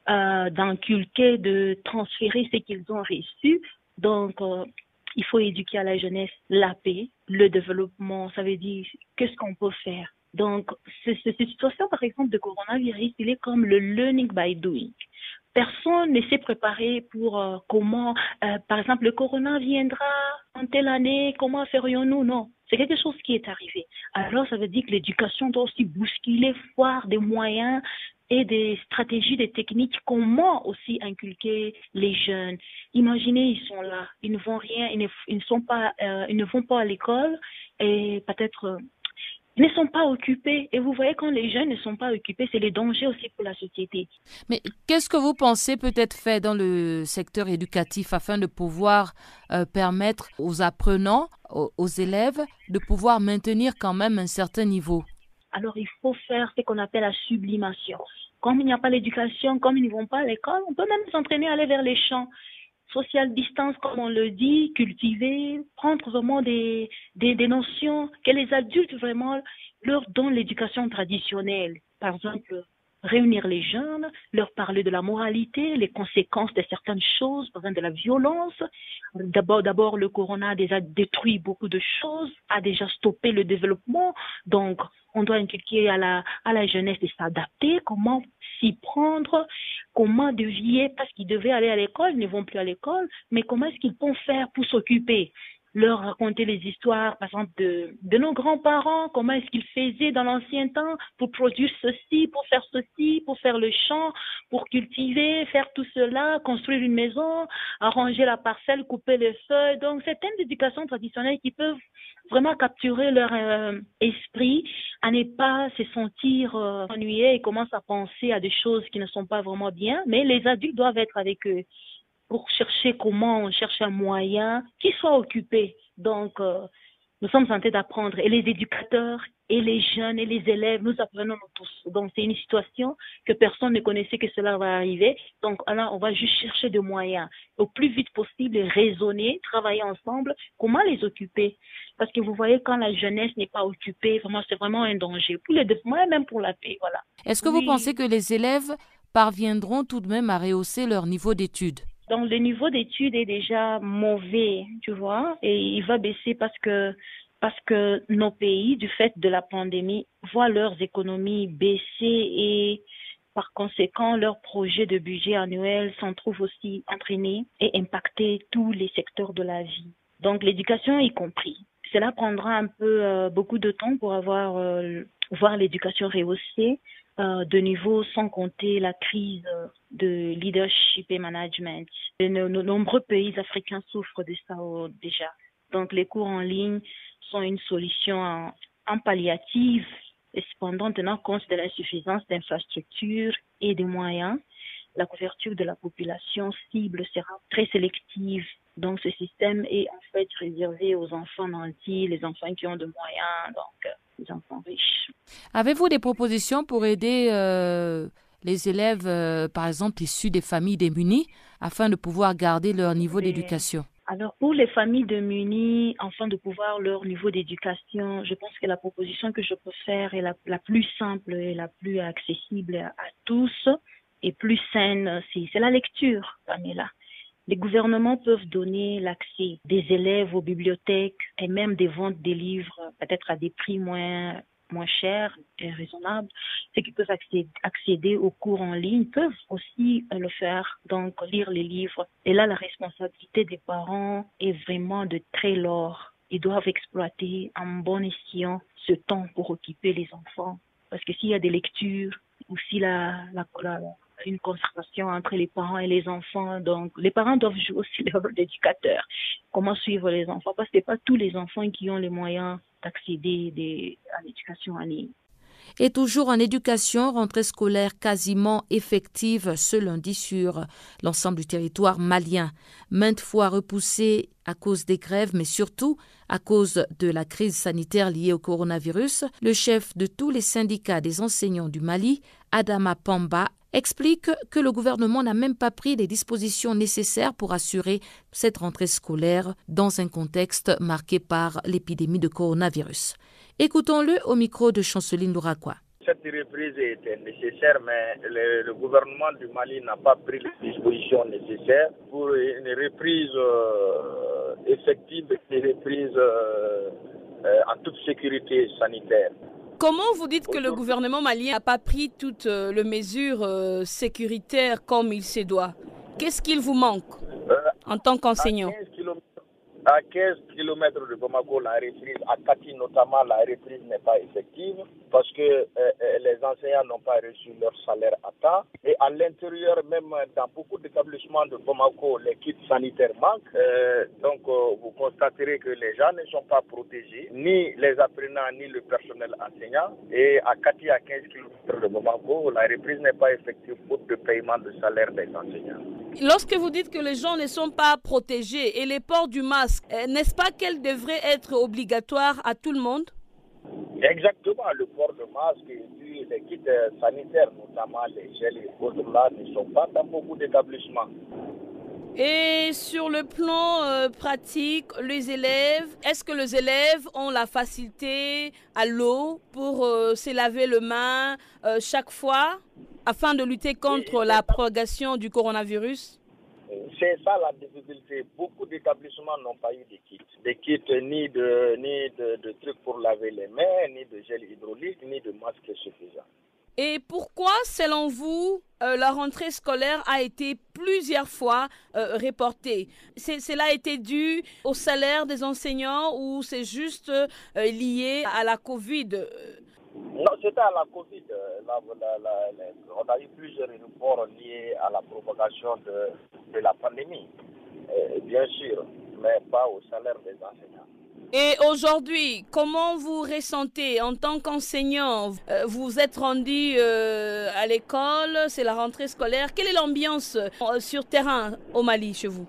S18: euh, d'inculquer, de transférer ce qu'ils ont reçu. Donc, euh, il faut éduquer à la jeunesse la paix, le développement, ça veut dire qu'est-ce qu'on peut faire? Donc, cette situation, par exemple, de coronavirus, il est comme le learning by doing. personne ne s'est préparé pour euh, comment, euh, par exemple, le corona viendra en telle année, comment ferions-nous? Non, c'est quelque chose qui est arrivé. Alors, ça veut dire que l'éducation doit aussi bousculer, voir des moyens et des stratégies, des techniques, comment aussi inculquer les jeunes. Imaginez, ils sont là, ils ne vont rien, ils ne, sont pas, euh, ils ne vont pas à l'école et peut-être ne sont pas occupés. Et vous voyez, quand les jeunes ne sont pas occupés, c'est les dangers aussi pour la société.
S1: Mais qu'est-ce que vous pensez peut être fait dans le secteur éducatif afin de pouvoir euh, permettre aux apprenants, aux, élèves, de pouvoir maintenir quand même un certain niveau?
S18: Alors, il faut faire ce qu'on appelle la sublimation. Comme il n'y a pas l'éducation, comme ils ne vont pas à l'école, on peut même s'entraîner à aller vers les champs social distance, comme on le dit, cultiver, prendre vraiment des, des, des notions que les adultes vraiment leur donnent l'éducation traditionnelle. Par exemple, réunir les jeunes, leur parler de la moralité, les conséquences de certaines choses, par exemple de la violence. D'abord, d'abord, le corona a déjà détruit beaucoup de choses, a déjà stoppé le développement. Donc, on doit inculquer à la, à la jeunesse de s'adapter, comment s'y prendre, comment devier, parce qu'ils devaient aller à l'école, ils ne vont plus à l'école, mais comment est-ce qu'ils vont faire pour s'occuper? Leur raconter les histoires, par exemple, de, de nos grands-parents, comment est-ce qu'ils faisaient dans l'ancien temps pour produire ceci, pour faire ceci, pour faire le champ, pour cultiver, faire tout cela, construire une maison, arranger la parcelle, couper les feuilles. Donc, c'est une éducation traditionnelle qui peuvent vraiment capturer leur euh, esprit, à ne pas se sentir euh, ennuyés et commencent à penser à des choses qui ne sont pas vraiment bien, mais les adultes doivent être avec eux pour chercher comment on cherche un moyen qui soit occupé. Donc, euh, nous sommes en train d'apprendre. Et les éducateurs, et les jeunes, et les élèves, nous apprenons tous. Donc, c'est une situation que personne ne connaissait que cela va arriver. Donc, là, on va juste chercher des moyens au plus vite possible, raisonner, travailler ensemble, comment les occuper. Parce que vous voyez, quand la jeunesse n'est pas occupée, vraiment, c'est vraiment un danger pour les développement et même pour la paix. Voilà.
S1: Est-ce que vous pensez que les élèves parviendront tout de même à rehausser leur niveau d'études?
S18: Donc le niveau d'études est déjà mauvais, tu vois, et il va baisser parce que parce que nos pays, du fait de la pandémie, voient leurs économies baisser et par conséquent, leurs projets de budget annuel s'en trouvent aussi entraînés et impacter tous les secteurs de la vie. Donc l'éducation y compris. Cela prendra un peu euh, beaucoup de temps pour avoir euh, voir l'éducation rehaussée euh, de niveau sans compter la crise de leadership et management. De nombreux pays africains souffrent de ça déjà. Donc les cours en ligne sont une solution en, palliative cependant tenant compte de l'insuffisance d'infrastructures et de moyens, la couverture de la population cible sera très sélective. Donc ce système est en fait réservé aux enfants nantis, les enfants qui ont de moyens, donc euh, les enfants riches.
S1: Avez-vous des propositions pour aider euh, les élèves, euh, par exemple, issus des familles démunies, afin de pouvoir garder leur niveau d'éducation?
S18: Alors pour les familles démunies, afin de pouvoir leur niveau d'éducation, je pense que la proposition que je peux faire est la, plus simple et la plus accessible à, tous et plus saine, c'est la lecture, Pamela. Les gouvernements peuvent donner l'accès des élèves aux bibliothèques et même des ventes des livres, peut-être à des prix moins moins cher et raisonnable, ceux qui peuvent accéder, aux cours en ligne peuvent aussi le faire, donc lire les livres. Et là, la responsabilité des parents est vraiment de très lourd. Ils doivent exploiter en bon escient ce temps pour occuper les enfants. Parce que s'il y a des lectures, ou si la, la, la, une concertation entre les parents et les enfants. Donc, les parents doivent jouer aussi le rôle d'éducateur. Comment suivre les enfants? Parce que ce n'est pas tous les enfants qui ont les moyens d'accéder à l'éducation en ligne.
S1: Et toujours en éducation, rentrée scolaire quasiment effective ce lundi sur l'ensemble du territoire malien, maintes fois repoussée à cause des grèves, mais surtout à cause de la crise sanitaire liée au coronavirus, le chef de tous les syndicats des enseignants du Mali, Adama Pamba, explique que le gouvernement n'a même pas pris les dispositions nécessaires pour assurer cette rentrée scolaire dans un contexte marqué par l'épidémie de coronavirus. Écoutons-le au micro de Chanceline Louraquois.
S19: Cette reprise était nécessaire, mais le, gouvernement du Mali n'a pas pris les dispositions nécessaires pour une reprise euh, effective, une reprise euh, euh, en toute sécurité sanitaire.
S9: Comment vous dites que le gouvernement malien n'a pas pris toutes les mesures sécuritaires comme il se doit? Qu'est-ce qu'il vous manque en tant qu'enseignant?
S19: À 15 km de Bamako, la reprise, à Kati notamment, la reprise n'est pas effective parce que euh, euh, les enseignants n'ont pas reçu leur salaire à temps. Et à l'intérieur, même dans beaucoup d'établissements de Bamako, les kits sanitaires manquent. Euh, donc, vous constaterez que les gens ne sont pas protégés, ni les apprenants, ni le personnel enseignant. Et à Kati, à 15 km de Bamako, la reprise n'est pas effective pour le paiement de salaire des enseignants.
S9: Lorsque vous dites que les gens ne sont pas protégés et les ports du masque, eh, n'est-ce pas qu'elle devrait être obligatoire à tout le monde?
S19: Exactement, le port de masque et les kits sanitaires, notamment les gels et autres là, ne sont pas dans beaucoup d'établissements.
S9: Et sur le plan euh, pratique, les élèves, est-ce que les élèves ont la facilité à l'eau pour euh, se laver le main euh, chaque fois afin de lutter contre la propagation du coronavirus?
S19: C'est ça la difficulté. Beaucoup d'établissements n'ont pas eu de kits. Des kits ni de, ni de, trucs pour laver les mains, ni de gel hydraulique, ni de masques suffisants.
S9: Et pourquoi, selon vous, euh, la rentrée scolaire a été plusieurs fois euh, reportée? Cela a été dû au salaire des enseignants ou c'est juste euh, lié à la Covid?
S19: Non, c'était à la Covid. Euh, on a eu plusieurs reports liés à la propagation de, la pandémie, euh, bien sûr, mais pas au salaire des enseignants.
S9: Et aujourd'hui, comment vous ressentez en tant qu'enseignant? Euh, Vous êtes rendu à l'école, c'est la rentrée scolaire. Quelle est l'ambiance sur terrain au Mali chez vous?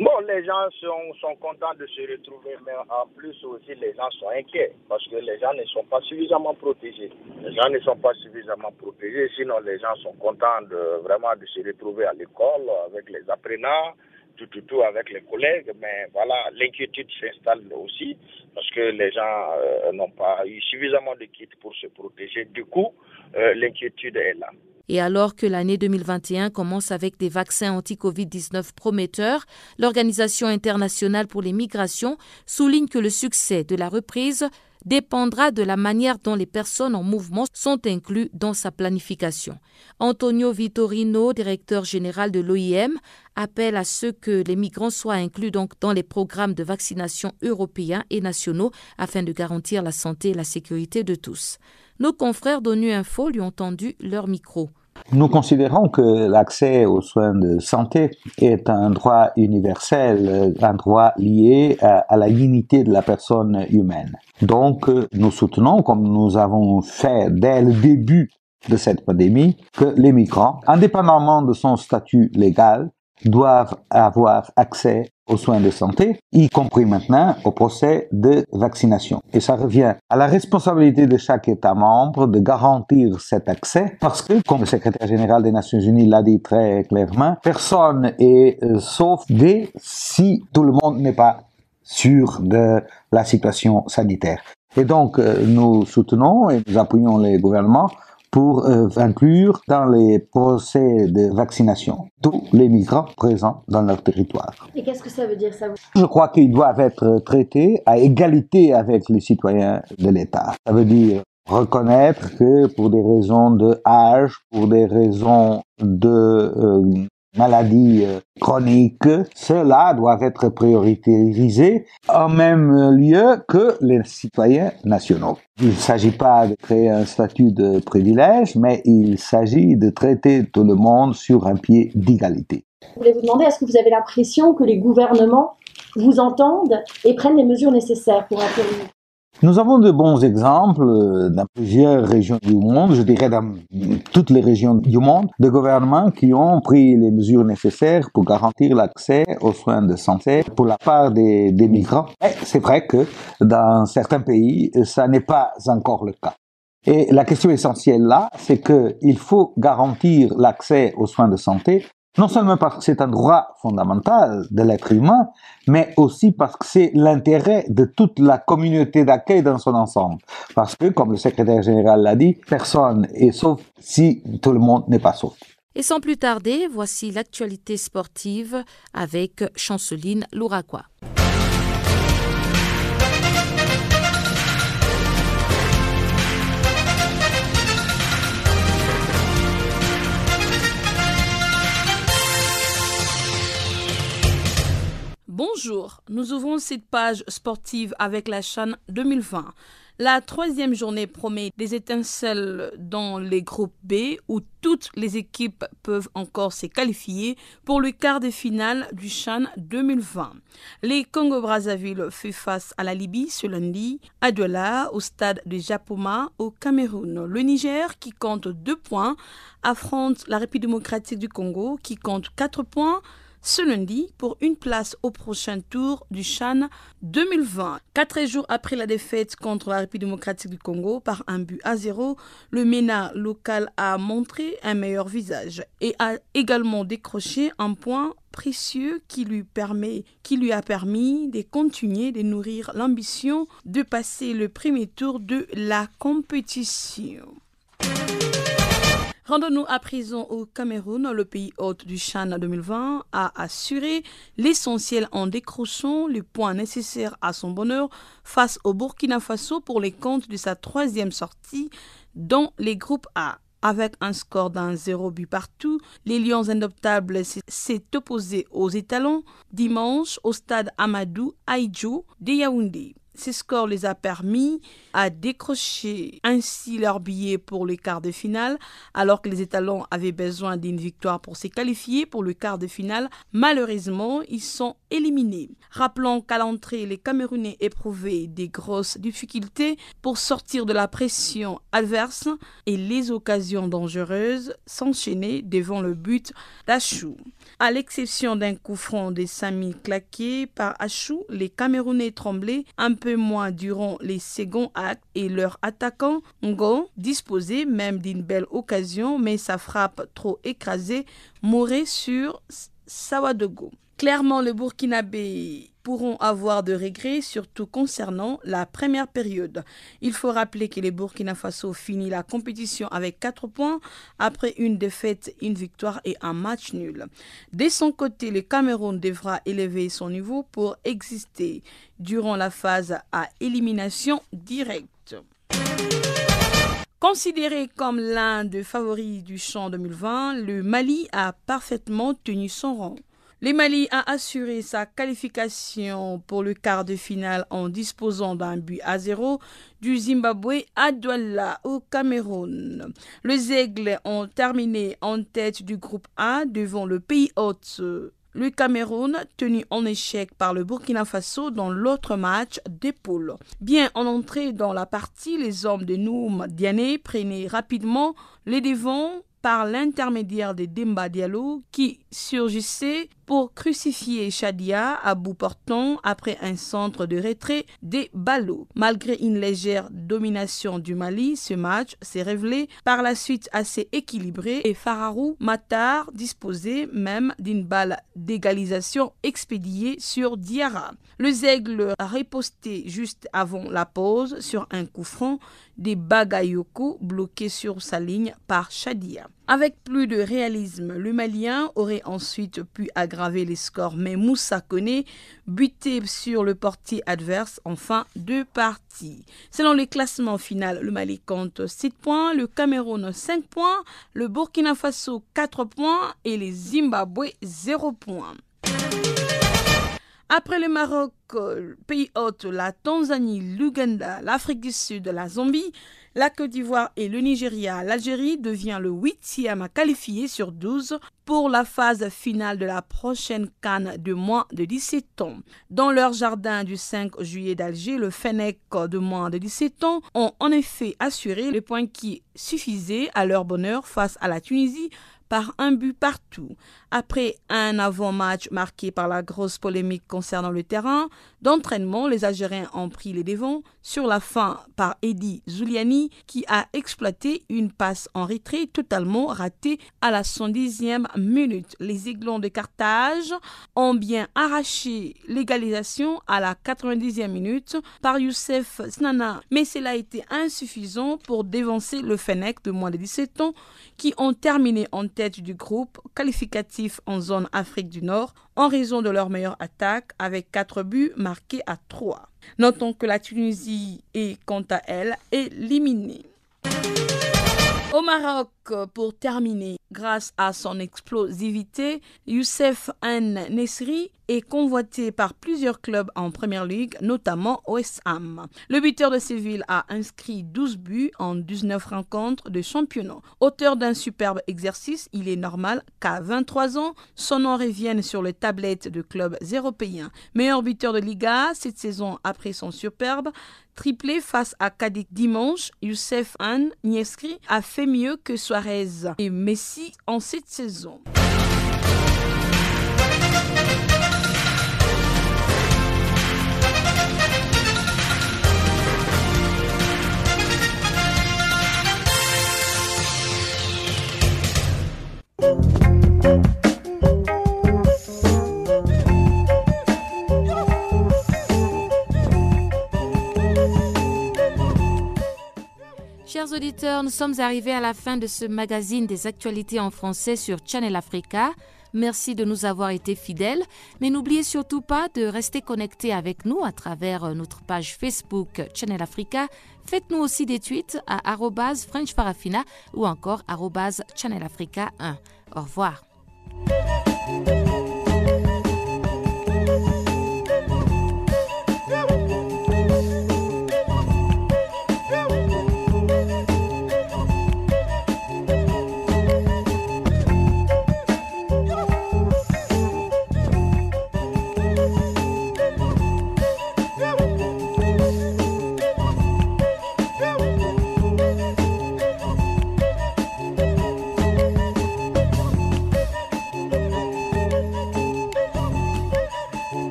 S19: Bon, les gens sont, sont, contents de se retrouver, mais en plus aussi, les gens sont inquiets parce que les gens ne sont pas suffisamment protégés. Les gens ne sont pas suffisamment protégés, sinon les gens sont contents de vraiment de se retrouver à l'école avec les apprenants, tout, tout, tout avec les collègues, mais voilà, l'inquiétude s'installe aussi parce que les gens euh, n'ont pas eu suffisamment de kits pour se protéger. Du coup, euh, l'inquiétude est là.
S1: Et alors que l'année 2021 commence avec des vaccins anti-Covid-19 prometteurs, l'Organisation internationale pour les migrations souligne que le succès de la reprise dépendra de la manière dont les personnes en mouvement sont incluses dans sa planification. Antonio Vitorino, directeur général de l'OIM, appelle à ce que les migrants soient inclus donc dans les programmes de vaccination européens et nationaux afin de garantir la santé et la sécurité de tous. Nos confrères d'ONU Info lui ont tendu leur micro.
S20: Nous considérons que l'accès aux soins de santé est un droit universel, un droit lié à, la dignité de la personne humaine. Donc, nous soutenons, comme nous avons fait dès le début de cette pandémie, que les migrants, indépendamment de son statut légal, doivent avoir accès aux soins de santé, y compris maintenant au procès de vaccination. Et ça revient à la responsabilité de chaque État membre de garantir cet accès parce que, comme le secrétaire général des Nations Unies l'a dit très clairement, personne est euh, sauvé si tout le monde n'est pas sûr de la situation sanitaire. Et donc, euh, nous soutenons et nous appuyons les gouvernements pour euh, inclure dans les procès de vaccination tous les migrants présents dans leur territoire.
S21: Et qu'est-ce que ça veut dire ça
S20: Je crois qu'ils doivent être traités à égalité avec les citoyens de l'État. Ça veut dire reconnaître que pour des raisons de âge, pour des raisons de euh, maladies euh, chroniques, cela doit être prioritarisé en même lieu que les citoyens nationaux. Il ne s'agit pas de créer un statut de privilège, mais il s'agit de traiter tout le monde sur un pied d'égalité.
S21: Je voulais vous demander, est-ce que vous avez l'impression que les gouvernements vous entendent et prennent les mesures nécessaires pour intervenir?
S20: Nous avons de bons exemples euh, dans plusieurs régions du monde, je dirais dans toutes les régions du monde, de gouvernements qui ont pris les mesures nécessaires pour garantir l'accès aux soins de santé pour la part des, migrants. Mais c'est vrai que dans certains pays, ça n'est pas encore le cas. Et la question essentielle là, c'est qu'il faut garantir l'accès aux soins de santé non seulement parce que c'est un droit fondamental de l'être humain, mais aussi parce que c'est l'intérêt de toute la communauté d'accueil dans son ensemble. Parce que, comme le secrétaire général l'a dit, personne est sauf si tout le monde n'est pas sauf.
S1: Et sans plus tarder, voici l'actualité sportive avec Chanceline Louraquois.
S9: Nous ouvrons cette page sportive avec la Chan 2020. La troisième journée promet des étincelles dans les groupes B où toutes les équipes peuvent encore se qualifier pour le quart de finale du Chan 2020. Les Congo-Brazzaville fait face à la Libye ce lundi, à Douala, au stade de Japoma, au Cameroun. Le Niger, qui compte deux points, affronte la République démocratique du Congo, qui compte quatre points ce lundi pour une place au prochain tour du Chan 2020. Quatre jours après la défaite contre la République démocratique du Congo par un but à zéro, le MENA local a montré un meilleur visage et a également décroché un point précieux qui lui qui lui a permis de continuer de nourrir l'ambition de passer le premier tour de la compétition. Rendons-nous à présent au Cameroun. Le pays hôte du Chan 2020 a assuré l'essentiel en décrochant les points nécessaires à son bonheur face au Burkina Faso pour les comptes de sa troisième sortie dans les groupes A. Avec un score d'un zéro but partout, les Lions indoptables s'est opposé aux étalons dimanche au stade Amadou Aïdjo de Yaoundé. Ces scores les a permis à décrocher ainsi leur billet pour le quart de finale, alors que les étalons avaient besoin d'une victoire pour se qualifier pour le quart de finale. Malheureusement, ils sont éliminés. Rappelons qu'à l'entrée, les Camerounais éprouvaient des grosses difficultés pour sortir de la pression adverse et les occasions dangereuses s'enchaînaient devant le but d'Achou. À l'exception d'un coup franc des Sami claqué par Achou, les Camerounais tremblaient un peu moins durant les seconds actes et leur attaquant Ngo disposait même d'une belle occasion, mais sa frappe trop écrasée mourait sur Sawadogo. Clairement, le Burkinabé pourront avoir de regrets, surtout concernant la première période. Il faut rappeler que le Burkina Faso finit la compétition avec 4 points après une défaite, une victoire et un match nul. De son côté, le Cameroun devra élever son niveau pour exister durant la phase à élimination directe. Considéré comme l'un des favoris du champ 2020, le Mali a parfaitement tenu son rang. Le Mali a assuré sa qualification pour le quart de finale en disposant d'un but à zéro du Zimbabwe à Douala au Cameroun. Les Aigles ont terminé en tête du groupe A devant le pays hôte le Cameroun, tenu en échec par le Burkina Faso dans l'autre match des poules. Bien en entrée dans la partie, les hommes de Noum Diané prenaient rapidement les devants par l'intermédiaire de Demba Diallo qui surgissait pour crucifier Shadia à bout portant après un centre de retrait des ballots. Malgré une légère domination du Mali, ce match s'est révélé par la suite assez équilibré et Fararou Matar disposait même d'une balle d'égalisation expédiée sur Diarra. Le Zègle a riposté juste avant la pause sur un coup franc des Bagayoko bloqués sur sa ligne par Shadia. Avec plus de réalisme, le Malien aurait ensuite pu aggraver les scores, mais Moussa Kone buté sur le portier adverse en fin de partie. Selon le classement final, le Mali compte 7 points, le Cameroun 5 points, le Burkina Faso 4 points et les Zimbabwe 0 points. Après le Maroc, le pays hôte, la Tanzanie, l'Ouganda, l'Afrique du Sud, la Zambie, la Côte d'Ivoire et le Nigeria, l'Algérie devient le huitième à qualifier sur 12 pour la phase finale de la prochaine canne de moins de 17 ans. Dans leur jardin du 5 juillet d'Alger, le Fennec de moins de 17 ans ont en effet assuré le point qui suffisait à leur bonheur face à la Tunisie par un but partout. Après un avant-match marqué par la grosse polémique concernant le terrain d'entraînement, les Algériens ont pris les devants sur la fin par Eddy Zuliani qui a exploité une passe en retrait totalement ratée à la 110e minute. Les Aiglons de Carthage ont bien arraché l'égalisation à la 90e minute par Youssef Snana, mais cela a été insuffisant pour dévancer le Fennec de moins de 17 ans qui ont terminé en tête du groupe qualificatif en zone Afrique du Nord en raison de leur meilleure attaque avec 4 buts marqués à 3. Notons que la Tunisie est quant à elle éliminée. Au Maroc, pour terminer, grâce à son explosivité, Youssef N. Nesri est convoité par plusieurs clubs en Première Ligue, notamment Ham. Le buteur de Séville a inscrit 12 buts en 19 rencontres de championnat. Auteur d'un superbe exercice, il est normal qu'à 23 ans, son nom revienne sur les tablettes de clubs européens. Meilleur buteur de Liga cette saison après son superbe triplé face à Cadiz dimanche, Youssef Anne Nieskri a fait mieux que Suarez et Messi en cette saison.
S1: Chers auditeurs, nous sommes arrivés à la fin de ce magazine des actualités en français sur Channel Africa. Merci de nous avoir été fidèles, mais n'oubliez surtout pas de rester connectés avec nous à travers notre page Facebook Channel Africa. Faites-nous aussi des tweets à @frenchparafina ou encore @channelafrica1. Au revoir.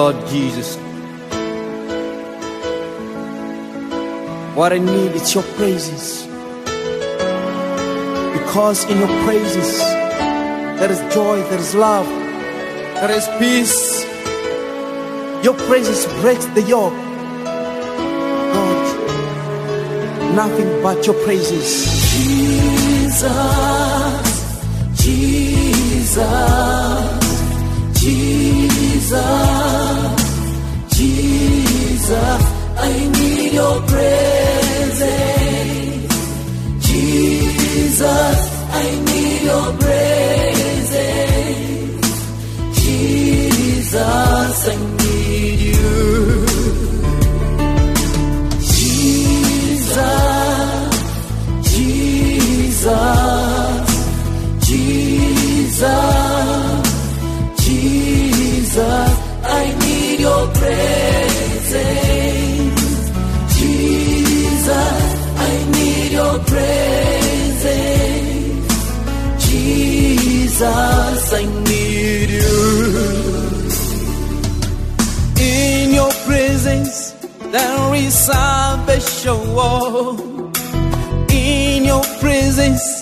S22: Lord Jesus. What I need is your praises. Because in your praises, there is joy, there is love, there is peace. Your praises breaks the yoke. Lord, nothing but your praises.
S23: Jesus, Jesus. Jesus, Jesus, I need your presence. Jesus,
S22: salvation. Oh, in your presence.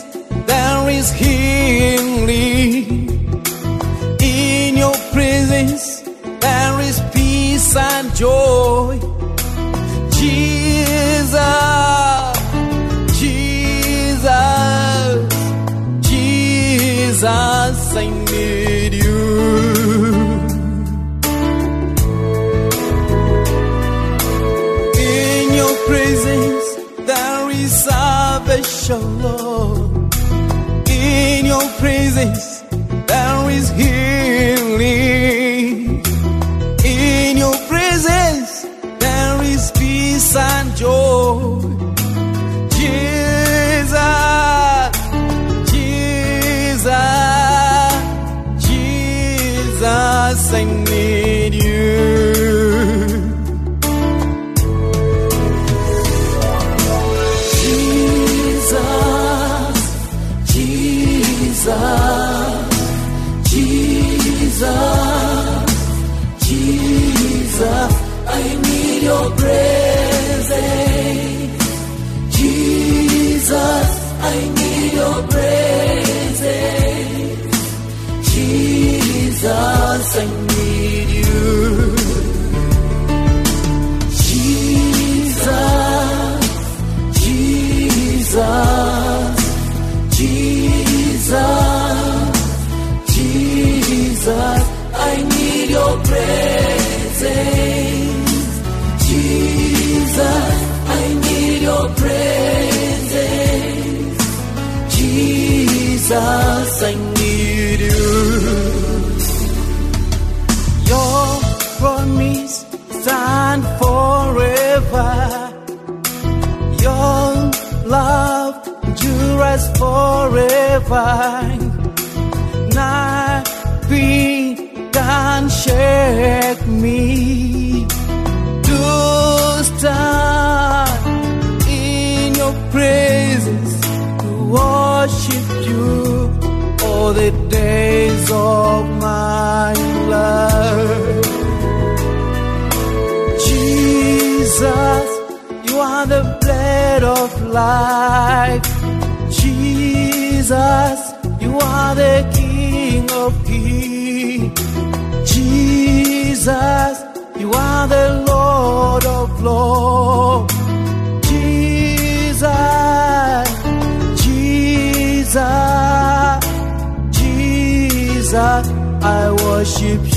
S22: I need your presence. Jesus, I need
S23: your presence. Jesus, I Jesus, I need you.
S22: Your promise stand forever. Your love endures forever. Life. Jesus, you are the King of kings. Jesus, you are the Lord of lords. Jesus, Jesus, Jesus, I worship.